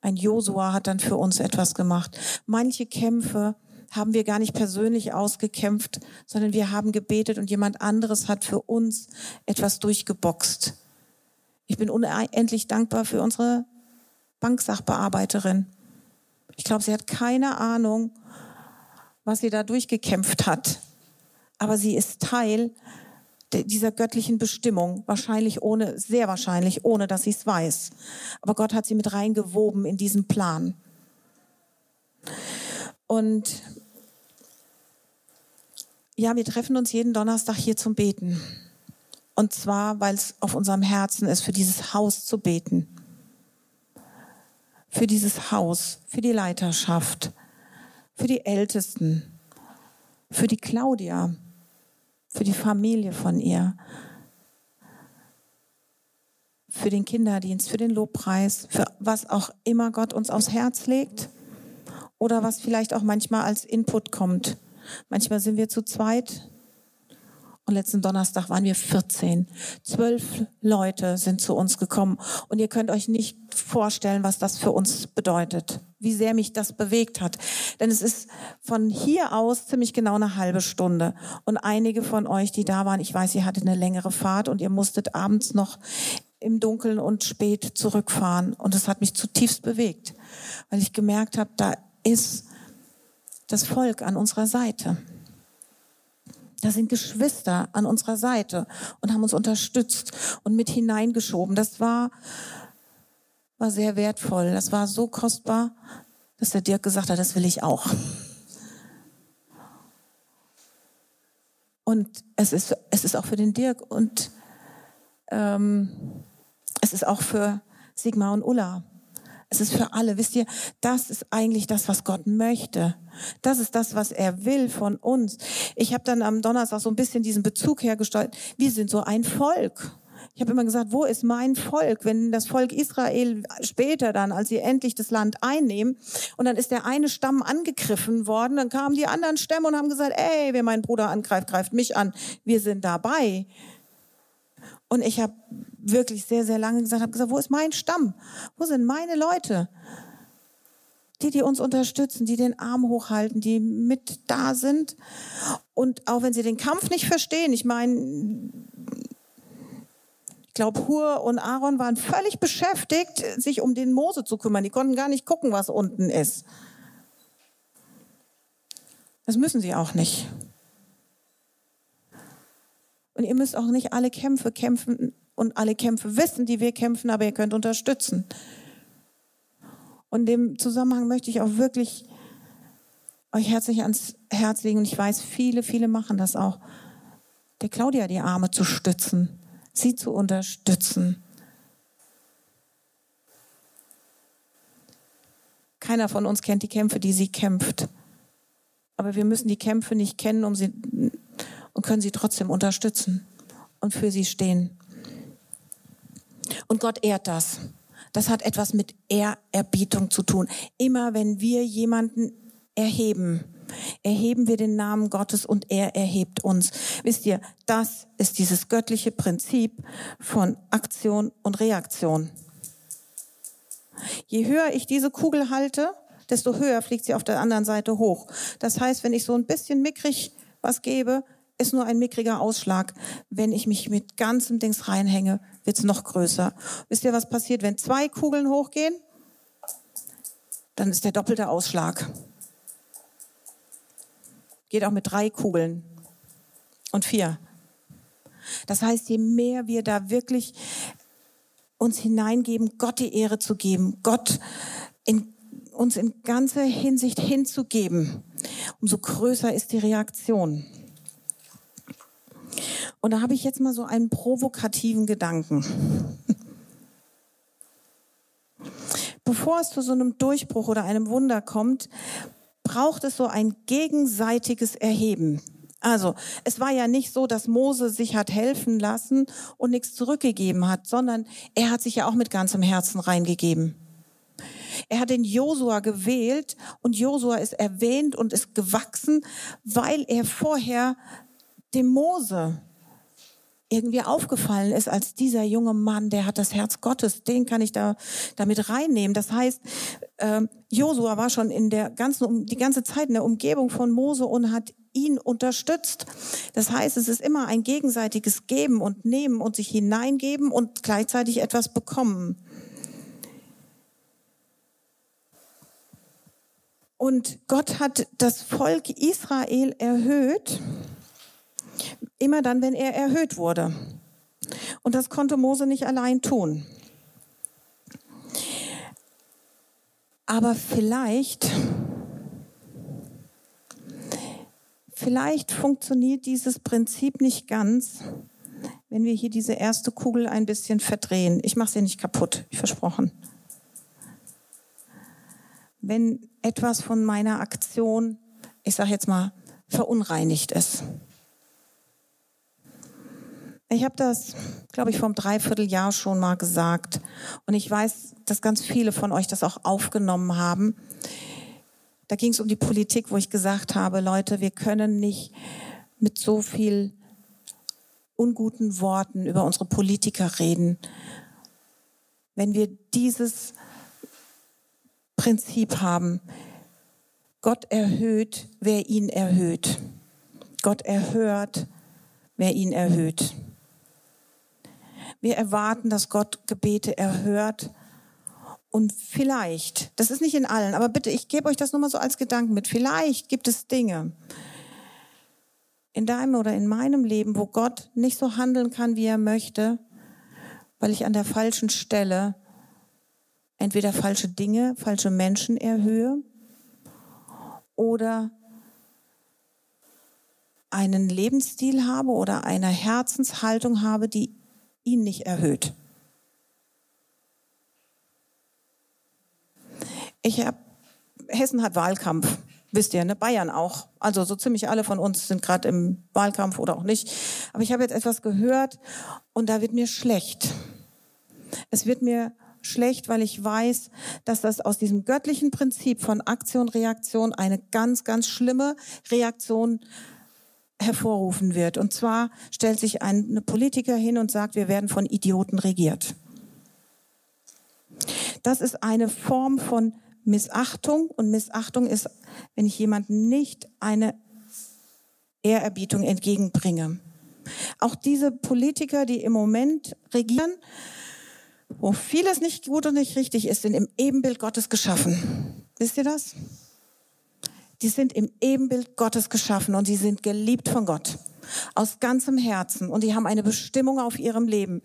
Ein Josua hat dann für uns etwas gemacht. Manche Kämpfe haben wir gar nicht persönlich ausgekämpft, sondern wir haben gebetet und jemand anderes hat für uns etwas durchgeboxt. Ich bin unendlich dankbar für unsere Banksachbearbeiterin. Ich glaube, sie hat keine Ahnung, was sie da durchgekämpft hat. Aber sie ist Teil dieser göttlichen Bestimmung, wahrscheinlich ohne, sehr wahrscheinlich, ohne dass sie es weiß. Aber Gott hat sie mit reingewoben in diesen Plan. Und ja, wir treffen uns jeden Donnerstag hier zum Beten. Und zwar, weil es auf unserem Herzen ist, für dieses Haus zu beten für dieses Haus, für die Leiterschaft, für die Ältesten, für die Claudia, für die Familie von ihr, für den Kinderdienst, für den Lobpreis, für was auch immer Gott uns aufs Herz legt. Oder was vielleicht auch manchmal als Input kommt. Manchmal sind wir zu zweit, und letzten Donnerstag waren wir 14. Zwölf Leute sind zu uns gekommen. Und ihr könnt euch nicht vorstellen, was das für uns bedeutet. Wie sehr mich das bewegt hat. Denn es ist von hier aus ziemlich genau eine halbe Stunde. Und einige von euch, die da waren, ich weiß, ihr hattet eine längere Fahrt und ihr musstet abends noch im Dunkeln und spät zurückfahren. Und es hat mich zutiefst bewegt, weil ich gemerkt habe, da ist das Volk an unserer Seite. Da sind Geschwister an unserer Seite und haben uns unterstützt und mit hineingeschoben. Das war, war sehr wertvoll. Das war so kostbar, dass der Dirk gesagt hat, das will ich auch. Und es ist, es ist auch für den Dirk und ähm, es ist auch für Sigmar und Ulla. Es ist für alle. Wisst ihr, das ist eigentlich das, was Gott möchte. Das ist das, was er will von uns. Ich habe dann am Donnerstag so ein bisschen diesen Bezug hergestellt. Wir sind so ein Volk. Ich habe immer gesagt, wo ist mein Volk? Wenn das Volk Israel später dann, als sie endlich das Land einnehmen, und dann ist der eine Stamm angegriffen worden, dann kamen die anderen Stämme und haben gesagt, ey, wer meinen Bruder angreift, greift mich an. Wir sind dabei. Und ich habe wirklich sehr, sehr lange gesagt, habe gesagt, wo ist mein Stamm? Wo sind meine Leute? Die, die uns unterstützen, die den Arm hochhalten, die mit da sind. Und auch wenn sie den Kampf nicht verstehen, ich meine, ich glaube, Hur und Aaron waren völlig beschäftigt, sich um den Mose zu kümmern. Die konnten gar nicht gucken, was unten ist. Das müssen sie auch nicht. Und ihr müsst auch nicht alle Kämpfe kämpfen und alle Kämpfe wissen, die wir kämpfen, aber ihr könnt unterstützen. Und in dem Zusammenhang möchte ich auch wirklich euch herzlich ans Herz legen. Und ich weiß, viele, viele machen das auch. Der Claudia die Arme zu stützen, sie zu unterstützen. Keiner von uns kennt die Kämpfe, die sie kämpft. Aber wir müssen die Kämpfe nicht kennen, um sie und können sie trotzdem unterstützen und für sie stehen. Und Gott ehrt das. Das hat etwas mit Ehrerbietung zu tun. Immer wenn wir jemanden erheben, erheben wir den Namen Gottes und er erhebt uns. Wisst ihr, das ist dieses göttliche Prinzip von Aktion und Reaktion. Je höher ich diese Kugel halte, desto höher fliegt sie auf der anderen Seite hoch. Das heißt, wenn ich so ein bisschen mickrig was gebe, ist nur ein mickriger Ausschlag. Wenn ich mich mit ganzem Dings reinhänge, wird es noch größer. Wisst ihr, was passiert, wenn zwei Kugeln hochgehen? Dann ist der doppelte Ausschlag. Geht auch mit drei Kugeln und vier. Das heißt, je mehr wir da wirklich uns hineingeben, Gott die Ehre zu geben, Gott in, uns in ganzer Hinsicht hinzugeben, umso größer ist die Reaktion. Und da habe ich jetzt mal so einen provokativen Gedanken. Bevor es zu so einem Durchbruch oder einem Wunder kommt, braucht es so ein gegenseitiges Erheben. Also, es war ja nicht so, dass Mose sich hat helfen lassen und nichts zurückgegeben hat, sondern er hat sich ja auch mit ganzem Herzen reingegeben. Er hat den Josua gewählt und Josua ist erwähnt und ist gewachsen, weil er vorher dem Mose irgendwie aufgefallen ist als dieser junge Mann, der hat das Herz Gottes, den kann ich da damit reinnehmen. Das heißt, ähm, Josua war schon in der ganzen die ganze Zeit in der Umgebung von Mose und hat ihn unterstützt. Das heißt, es ist immer ein gegenseitiges Geben und Nehmen und sich hineingeben und gleichzeitig etwas bekommen. Und Gott hat das Volk Israel erhöht, immer dann, wenn er erhöht wurde. Und das konnte Mose nicht allein tun. Aber vielleicht, vielleicht funktioniert dieses Prinzip nicht ganz, wenn wir hier diese erste Kugel ein bisschen verdrehen. Ich mache sie nicht kaputt, versprochen wenn etwas von meiner Aktion, ich sage jetzt mal, verunreinigt ist. Ich habe das, glaube ich, vor einem Dreivierteljahr schon mal gesagt. Und ich weiß, dass ganz viele von euch das auch aufgenommen haben. Da ging es um die Politik, wo ich gesagt habe, Leute, wir können nicht mit so viel unguten Worten über unsere Politiker reden. Wenn wir dieses Prinzip haben. Gott erhöht, wer ihn erhöht. Gott erhört, wer ihn erhöht. Wir erwarten, dass Gott Gebete erhört. Und vielleicht, das ist nicht in allen, aber bitte, ich gebe euch das nur mal so als Gedanken mit. Vielleicht gibt es Dinge in deinem oder in meinem Leben, wo Gott nicht so handeln kann, wie er möchte, weil ich an der falschen Stelle entweder falsche Dinge, falsche Menschen erhöhe oder einen Lebensstil habe oder eine Herzenshaltung habe, die ihn nicht erhöht. Ich habe Hessen hat Wahlkampf, wisst ihr, ne? Bayern auch. Also so ziemlich alle von uns sind gerade im Wahlkampf oder auch nicht. Aber ich habe jetzt etwas gehört und da wird mir schlecht. Es wird mir schlecht, weil ich weiß, dass das aus diesem göttlichen Prinzip von Aktion, Reaktion eine ganz, ganz schlimme Reaktion hervorrufen wird. Und zwar stellt sich ein Politiker hin und sagt, wir werden von Idioten regiert. Das ist eine Form von Missachtung und Missachtung ist, wenn ich jemandem nicht eine Ehrerbietung entgegenbringe. Auch diese Politiker, die im Moment regieren, wo vieles nicht gut und nicht richtig ist, sind im Ebenbild Gottes geschaffen. Wisst ihr das? Die sind im Ebenbild Gottes geschaffen und sie sind geliebt von Gott. Aus ganzem Herzen. Und die haben eine Bestimmung auf ihrem Leben.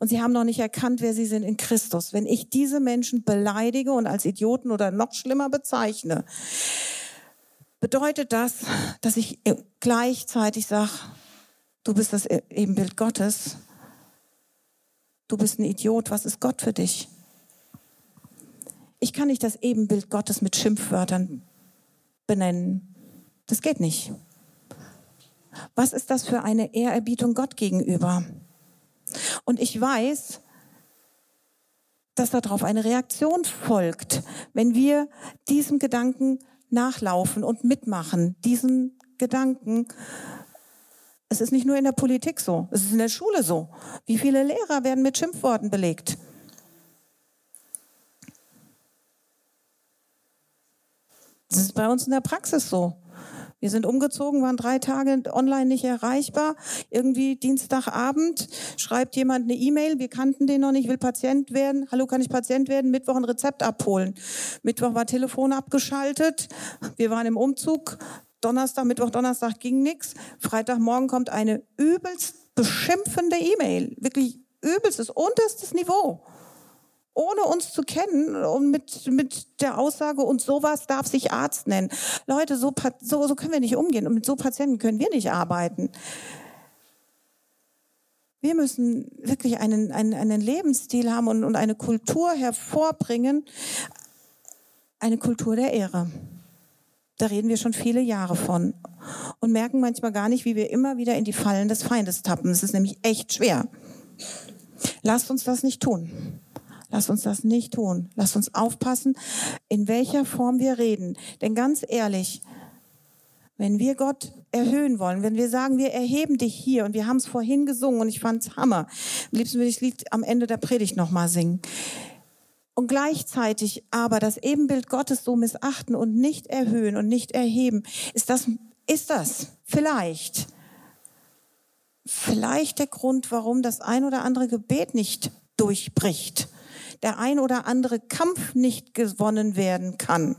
Und sie haben noch nicht erkannt, wer sie sind in Christus. Wenn ich diese Menschen beleidige und als Idioten oder noch schlimmer bezeichne, bedeutet das, dass ich gleichzeitig sage, du bist das Ebenbild Gottes du bist ein Idiot, was ist Gott für dich? Ich kann nicht das Ebenbild Gottes mit Schimpfwörtern benennen. Das geht nicht. Was ist das für eine Ehrerbietung Gott gegenüber? Und ich weiß, dass darauf eine Reaktion folgt, wenn wir diesem Gedanken nachlaufen und mitmachen, diesen Gedanken es ist nicht nur in der Politik so, es ist in der Schule so. Wie viele Lehrer werden mit Schimpfworten belegt? Das ist bei uns in der Praxis so. Wir sind umgezogen, waren drei Tage online nicht erreichbar. Irgendwie Dienstagabend schreibt jemand eine E-Mail, wir kannten den noch nicht, will Patient werden. Hallo, kann ich Patient werden? Mittwoch ein Rezept abholen. Mittwoch war Telefon abgeschaltet. Wir waren im Umzug. Donnerstag, Mittwoch, Donnerstag ging nichts. Freitagmorgen kommt eine übelst beschimpfende E-Mail. Wirklich übelstes, unterstes Niveau. Ohne uns zu kennen und mit, mit der Aussage, und sowas darf sich Arzt nennen. Leute, so, so, so können wir nicht umgehen und mit so Patienten können wir nicht arbeiten. Wir müssen wirklich einen, einen, einen Lebensstil haben und, und eine Kultur hervorbringen, eine Kultur der Ehre. Da reden wir schon viele Jahre von und merken manchmal gar nicht, wie wir immer wieder in die Fallen des Feindes tappen. Es ist nämlich echt schwer. Lasst uns das nicht tun. Lasst uns das nicht tun. Lasst uns aufpassen, in welcher Form wir reden. Denn ganz ehrlich, wenn wir Gott erhöhen wollen, wenn wir sagen, wir erheben dich hier und wir haben es vorhin gesungen und ich fand es Hammer. Am liebsten würde ich das Lied am Ende der Predigt nochmal singen. Und gleichzeitig aber das Ebenbild Gottes so missachten und nicht erhöhen und nicht erheben, ist das, ist das vielleicht, vielleicht der Grund, warum das ein oder andere Gebet nicht durchbricht, der ein oder andere Kampf nicht gewonnen werden kann.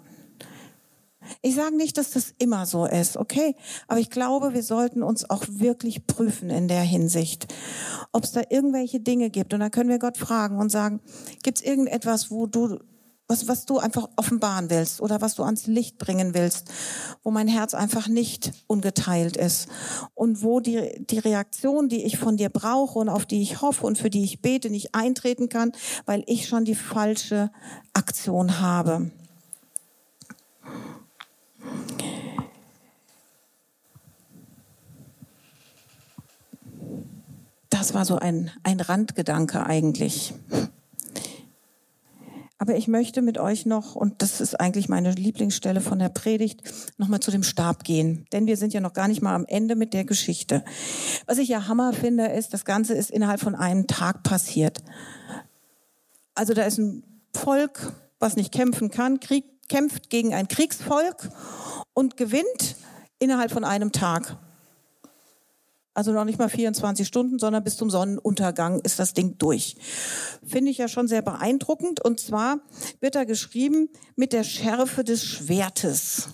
Ich sage nicht, dass das immer so ist, okay? Aber ich glaube, wir sollten uns auch wirklich prüfen in der Hinsicht, ob es da irgendwelche Dinge gibt. Und da können wir Gott fragen und sagen, gibt es irgendetwas, wo du was, was du einfach offenbaren willst oder was du ans Licht bringen willst, wo mein Herz einfach nicht ungeteilt ist und wo die, die Reaktion, die ich von dir brauche und auf die ich hoffe und für die ich bete, nicht eintreten kann, weil ich schon die falsche Aktion habe. Das war so ein, ein Randgedanke eigentlich. Aber ich möchte mit euch noch, und das ist eigentlich meine Lieblingsstelle von der Predigt, nochmal zu dem Stab gehen. Denn wir sind ja noch gar nicht mal am Ende mit der Geschichte. Was ich ja Hammer finde, ist, das Ganze ist innerhalb von einem Tag passiert. Also da ist ein Volk, was nicht kämpfen kann, Krieg, kämpft gegen ein Kriegsvolk und gewinnt innerhalb von einem Tag. Also noch nicht mal 24 Stunden, sondern bis zum Sonnenuntergang ist das Ding durch. Finde ich ja schon sehr beeindruckend. Und zwar wird da geschrieben mit der Schärfe des Schwertes.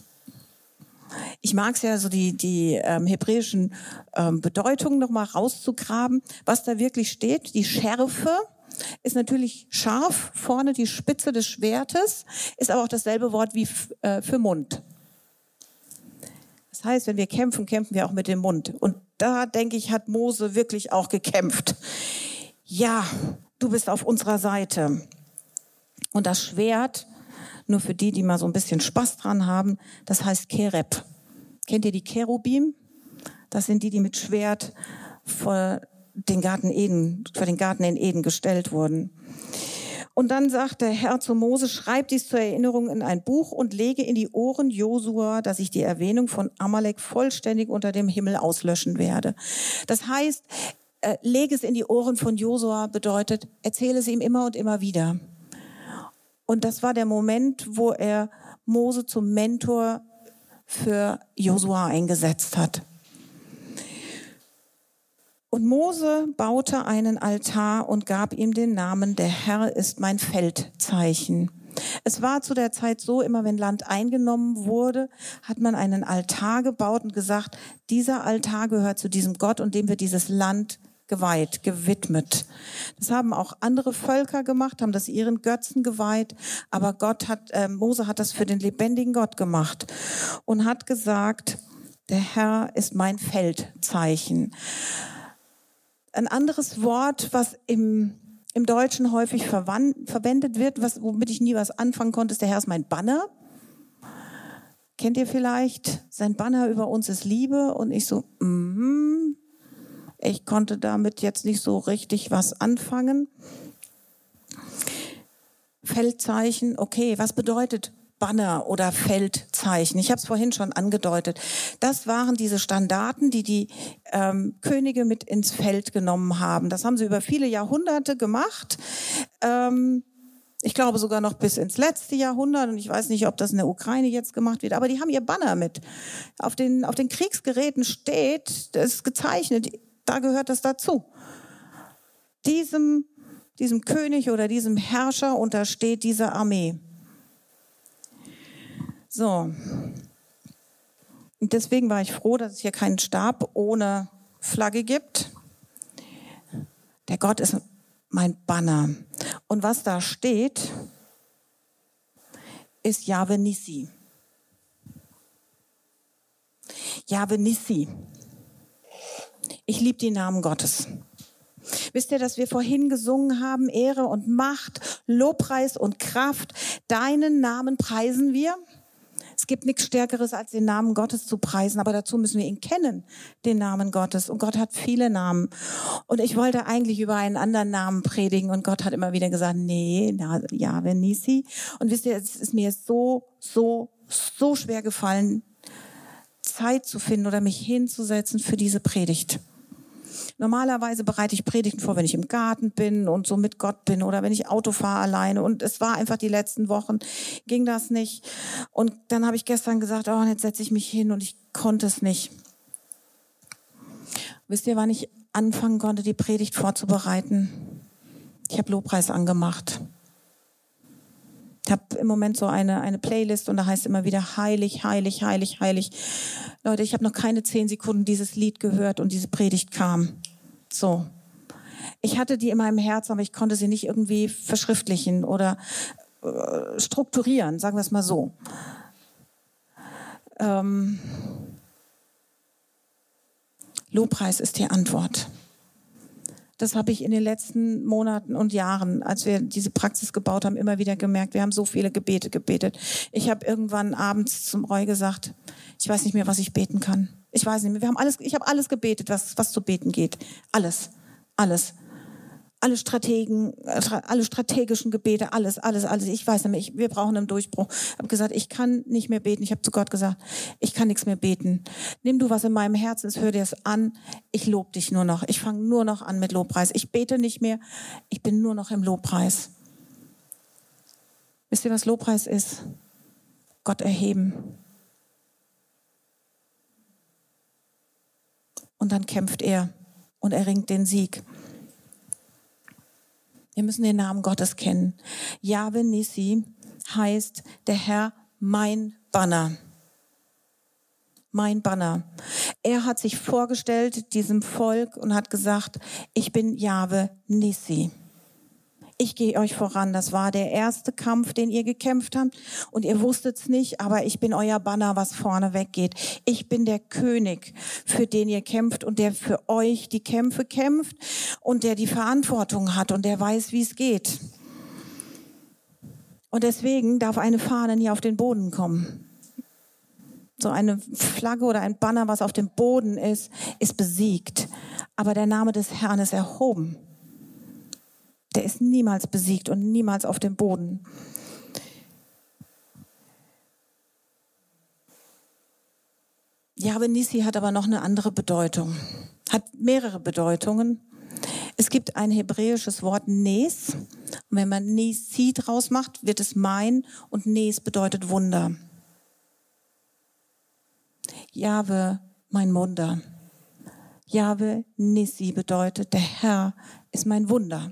Ich mag es ja so die, die ähm, hebräischen ähm, Bedeutungen nochmal rauszugraben, was da wirklich steht. Die Schärfe ist natürlich scharf, vorne die Spitze des Schwertes, ist aber auch dasselbe Wort wie äh, für Mund. Das heißt, wenn wir kämpfen, kämpfen wir auch mit dem Mund. Und da denke ich, hat Mose wirklich auch gekämpft. Ja, du bist auf unserer Seite. Und das Schwert, nur für die, die mal so ein bisschen Spaß dran haben, das heißt Kereb. Kennt ihr die Cherubim? Das sind die, die mit Schwert vor den Garten Eden, vor den Garten in Eden gestellt wurden. Und dann sagt der Herr zu Mose, schreib dies zur Erinnerung in ein Buch und lege in die Ohren Josua, dass ich die Erwähnung von Amalek vollständig unter dem Himmel auslöschen werde. Das heißt, äh, lege es in die Ohren von Josua bedeutet, erzähle es ihm immer und immer wieder. Und das war der Moment, wo er Mose zum Mentor für Josua eingesetzt hat. Und Mose baute einen Altar und gab ihm den Namen, der Herr ist mein Feldzeichen. Es war zu der Zeit so, immer wenn Land eingenommen wurde, hat man einen Altar gebaut und gesagt, dieser Altar gehört zu diesem Gott und dem wird dieses Land geweiht, gewidmet. Das haben auch andere Völker gemacht, haben das ihren Götzen geweiht, aber Gott hat, äh, Mose hat das für den lebendigen Gott gemacht und hat gesagt, der Herr ist mein Feldzeichen. Ein anderes Wort, was im, im Deutschen häufig verwendet wird, was, womit ich nie was anfangen konnte, ist der Herr ist mein Banner. Kennt ihr vielleicht? Sein Banner über uns ist Liebe. Und ich so, mm, ich konnte damit jetzt nicht so richtig was anfangen. Feldzeichen, okay, was bedeutet Banner oder Feldzeichen. Ich habe es vorhin schon angedeutet. Das waren diese Standarten, die die ähm, Könige mit ins Feld genommen haben. Das haben sie über viele Jahrhunderte gemacht. Ähm, ich glaube sogar noch bis ins letzte Jahrhundert und ich weiß nicht, ob das in der Ukraine jetzt gemacht wird, aber die haben ihr Banner mit. Auf den, auf den Kriegsgeräten steht, das ist gezeichnet, da gehört das dazu. Diesem, diesem König oder diesem Herrscher untersteht diese Armee. So. Deswegen war ich froh, dass es hier keinen Stab ohne Flagge gibt. Der Gott ist mein Banner. Und was da steht, ist Jahwe Nissi. Jahwe Nissi. Ich liebe die Namen Gottes. Wisst ihr, dass wir vorhin gesungen haben, Ehre und Macht, Lobpreis und Kraft, deinen Namen preisen wir? Es gibt nichts Stärkeres, als den Namen Gottes zu preisen, aber dazu müssen wir ihn kennen, den Namen Gottes. Und Gott hat viele Namen. Und ich wollte eigentlich über einen anderen Namen predigen und Gott hat immer wieder gesagt, nee, na, ja, wenn Nisi. Und wisst ihr, es ist mir so, so, so schwer gefallen, Zeit zu finden oder mich hinzusetzen für diese Predigt. Normalerweise bereite ich Predigten vor, wenn ich im Garten bin und so mit Gott bin oder wenn ich Auto fahre alleine. Und es war einfach die letzten Wochen, ging das nicht. Und dann habe ich gestern gesagt, oh, jetzt setze ich mich hin und ich konnte es nicht. Wisst ihr, wann ich anfangen konnte, die Predigt vorzubereiten? Ich habe Lobpreis angemacht. Ich habe im Moment so eine, eine Playlist und da heißt immer wieder heilig, heilig, heilig, heilig. Leute, ich habe noch keine zehn Sekunden dieses Lied gehört und diese Predigt kam. So. Ich hatte die in meinem Herzen, aber ich konnte sie nicht irgendwie verschriftlichen oder äh, strukturieren, sagen wir es mal so. Ähm, Lobpreis ist die Antwort. Das habe ich in den letzten Monaten und Jahren, als wir diese Praxis gebaut haben, immer wieder gemerkt. Wir haben so viele Gebete gebetet. Ich habe irgendwann abends zum Roy gesagt, ich weiß nicht mehr, was ich beten kann. Ich weiß nicht mehr. Wir haben alles, ich habe alles gebetet, was, was zu beten geht. Alles. Alles alle Strategen, alle strategischen Gebete, alles, alles, alles. Ich weiß nicht mehr, ich, wir brauchen einen Durchbruch. Ich habe gesagt, ich kann nicht mehr beten. Ich habe zu Gott gesagt, ich kann nichts mehr beten. Nimm du, was in meinem Herzen ist, hör dir es an. Ich lobe dich nur noch. Ich fange nur noch an mit Lobpreis. Ich bete nicht mehr. Ich bin nur noch im Lobpreis. Wisst ihr, was Lobpreis ist? Gott erheben. Und dann kämpft er und erringt den Sieg. Wir müssen den Namen Gottes kennen. Yahweh Nissi heißt der Herr mein Banner. Mein Banner. Er hat sich vorgestellt diesem Volk und hat gesagt, ich bin Jahwe Nissi ich gehe euch voran. Das war der erste Kampf, den ihr gekämpft habt. Und ihr wusstet es nicht, aber ich bin euer Banner, was vorne weggeht. Ich bin der König, für den ihr kämpft und der für euch die Kämpfe kämpft und der die Verantwortung hat und der weiß, wie es geht. Und deswegen darf eine Fahne nie auf den Boden kommen. So eine Flagge oder ein Banner, was auf dem Boden ist, ist besiegt. Aber der Name des Herrn ist erhoben der ist niemals besiegt und niemals auf dem Boden. Jahwe Nisi hat aber noch eine andere Bedeutung, hat mehrere Bedeutungen. Es gibt ein hebräisches Wort Nes. Und wenn man Nisi draus macht, wird es mein und Nes bedeutet Wunder. Jahwe, mein Wunder. Jahwe Nisi bedeutet, der Herr ist mein Wunder.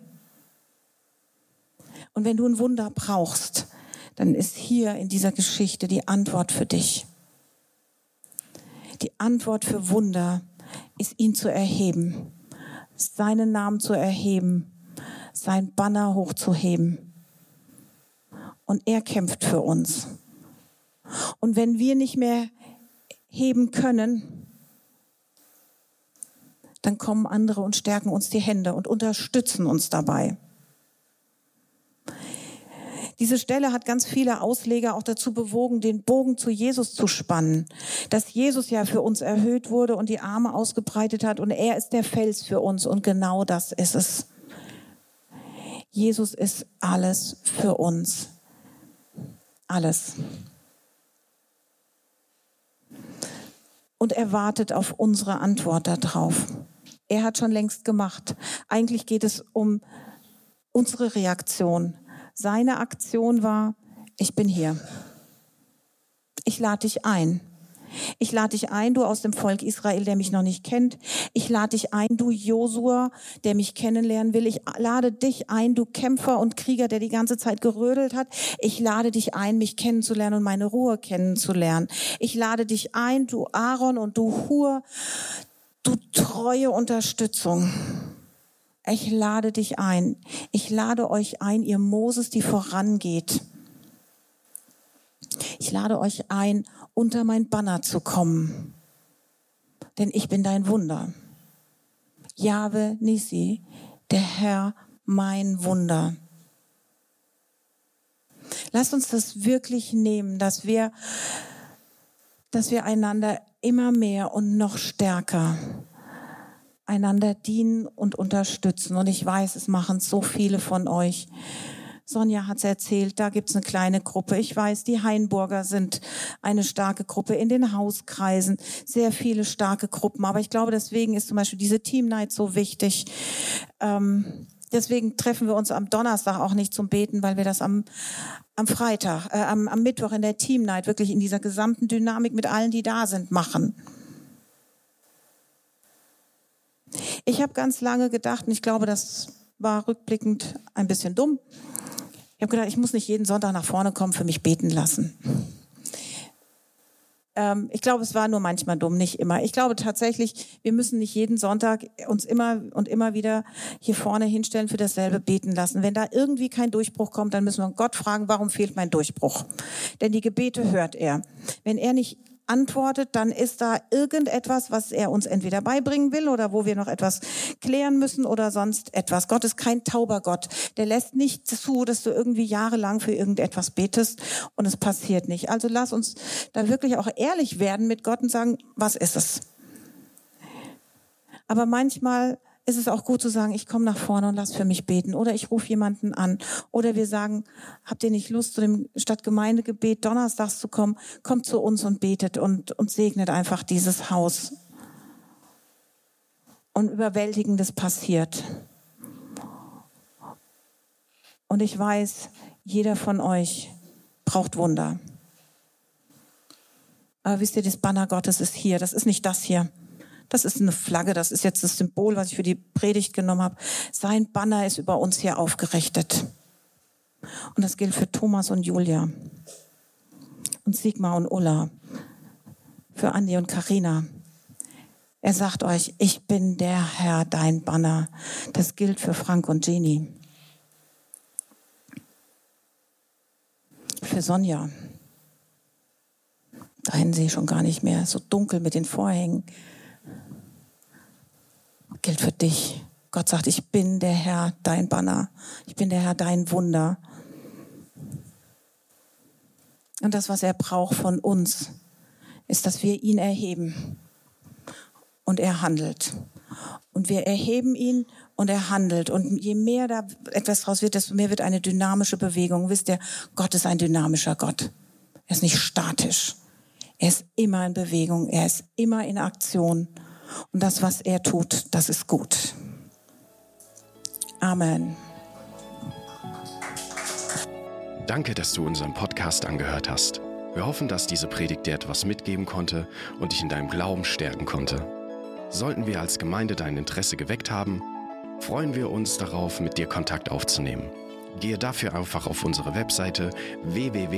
Und wenn du ein Wunder brauchst, dann ist hier in dieser Geschichte die Antwort für dich. Die Antwort für Wunder ist, ihn zu erheben, seinen Namen zu erheben, sein Banner hochzuheben. Und er kämpft für uns. Und wenn wir nicht mehr heben können, dann kommen andere und stärken uns die Hände und unterstützen uns dabei. Diese Stelle hat ganz viele Ausleger auch dazu bewogen, den Bogen zu Jesus zu spannen. Dass Jesus ja für uns erhöht wurde und die Arme ausgebreitet hat und er ist der Fels für uns und genau das ist es. Jesus ist alles für uns. Alles. Und er wartet auf unsere Antwort darauf. Er hat schon längst gemacht. Eigentlich geht es um unsere Reaktion. Seine Aktion war, ich bin hier. Ich lade dich ein. Ich lade dich ein, du aus dem Volk Israel, der mich noch nicht kennt. Ich lade dich ein, du Josua, der mich kennenlernen will. Ich lade dich ein, du Kämpfer und Krieger, der die ganze Zeit gerödelt hat. Ich lade dich ein, mich kennenzulernen und meine Ruhe kennenzulernen. Ich lade dich ein, du Aaron und du Hur, du treue Unterstützung. Ich lade dich ein. Ich lade euch ein, ihr Moses, die vorangeht. Ich lade euch ein, unter mein Banner zu kommen. Denn ich bin dein Wunder. Jahwe Nisi, der Herr mein Wunder. Lasst uns das wirklich nehmen, dass wir, dass wir einander immer mehr und noch stärker einander dienen und unterstützen. Und ich weiß, es machen so viele von euch. Sonja hat es erzählt, da gibt es eine kleine Gruppe. Ich weiß, die Hainburger sind eine starke Gruppe in den Hauskreisen, sehr viele starke Gruppen. Aber ich glaube, deswegen ist zum Beispiel diese Team Night so wichtig. Ähm, deswegen treffen wir uns am Donnerstag auch nicht zum Beten, weil wir das am, am Freitag, äh, am, am Mittwoch in der Team Night wirklich in dieser gesamten Dynamik mit allen, die da sind, machen. Ich habe ganz lange gedacht, und ich glaube, das war rückblickend ein bisschen dumm. Ich habe gedacht, ich muss nicht jeden Sonntag nach vorne kommen, für mich beten lassen. Ähm, ich glaube, es war nur manchmal dumm, nicht immer. Ich glaube tatsächlich, wir müssen nicht jeden Sonntag uns immer und immer wieder hier vorne hinstellen, für dasselbe beten lassen. Wenn da irgendwie kein Durchbruch kommt, dann müssen wir Gott fragen, warum fehlt mein Durchbruch? Denn die Gebete hört er. Wenn er nicht antwortet, dann ist da irgendetwas, was er uns entweder beibringen will oder wo wir noch etwas klären müssen oder sonst etwas. Gott ist kein tauber Gott. Der lässt nicht zu, dass du irgendwie jahrelang für irgendetwas betest und es passiert nicht. Also lass uns da wirklich auch ehrlich werden mit Gott und sagen, was ist es? Aber manchmal ist es auch gut zu sagen, ich komme nach vorne und lass für mich beten. Oder ich rufe jemanden an. Oder wir sagen, habt ihr nicht Lust, zu dem Stadtgemeindegebet donnerstags zu kommen? Kommt zu uns und betet und, und segnet einfach dieses Haus. Und Überwältigendes passiert. Und ich weiß, jeder von euch braucht Wunder. Aber wisst ihr, das Banner Gottes ist hier. Das ist nicht das hier. Das ist eine Flagge, das ist jetzt das Symbol, was ich für die Predigt genommen habe. Sein Banner ist über uns hier aufgerichtet. Und das gilt für Thomas und Julia und Sigmar und Ulla, für Andi und Karina. Er sagt euch, ich bin der Herr, dein Banner. Das gilt für Frank und Jenny. Für Sonja. Dahin sehe ich schon gar nicht mehr. So dunkel mit den Vorhängen gilt für dich. Gott sagt, ich bin der Herr, dein Banner. Ich bin der Herr, dein Wunder. Und das, was er braucht von uns, ist, dass wir ihn erheben. Und er handelt. Und wir erheben ihn und er handelt. Und je mehr da etwas draus wird, desto mehr wird eine dynamische Bewegung. Wisst ihr, Gott ist ein dynamischer Gott. Er ist nicht statisch. Er ist immer in Bewegung. Er ist immer in Aktion. Und das, was er tut, das ist gut. Amen. Danke, dass du unseren Podcast angehört hast. Wir hoffen, dass diese Predigt dir etwas mitgeben konnte und dich in deinem Glauben stärken konnte. Sollten wir als Gemeinde dein Interesse geweckt haben, freuen wir uns darauf, mit dir Kontakt aufzunehmen. Gehe dafür einfach auf unsere Webseite www.fcghu.de.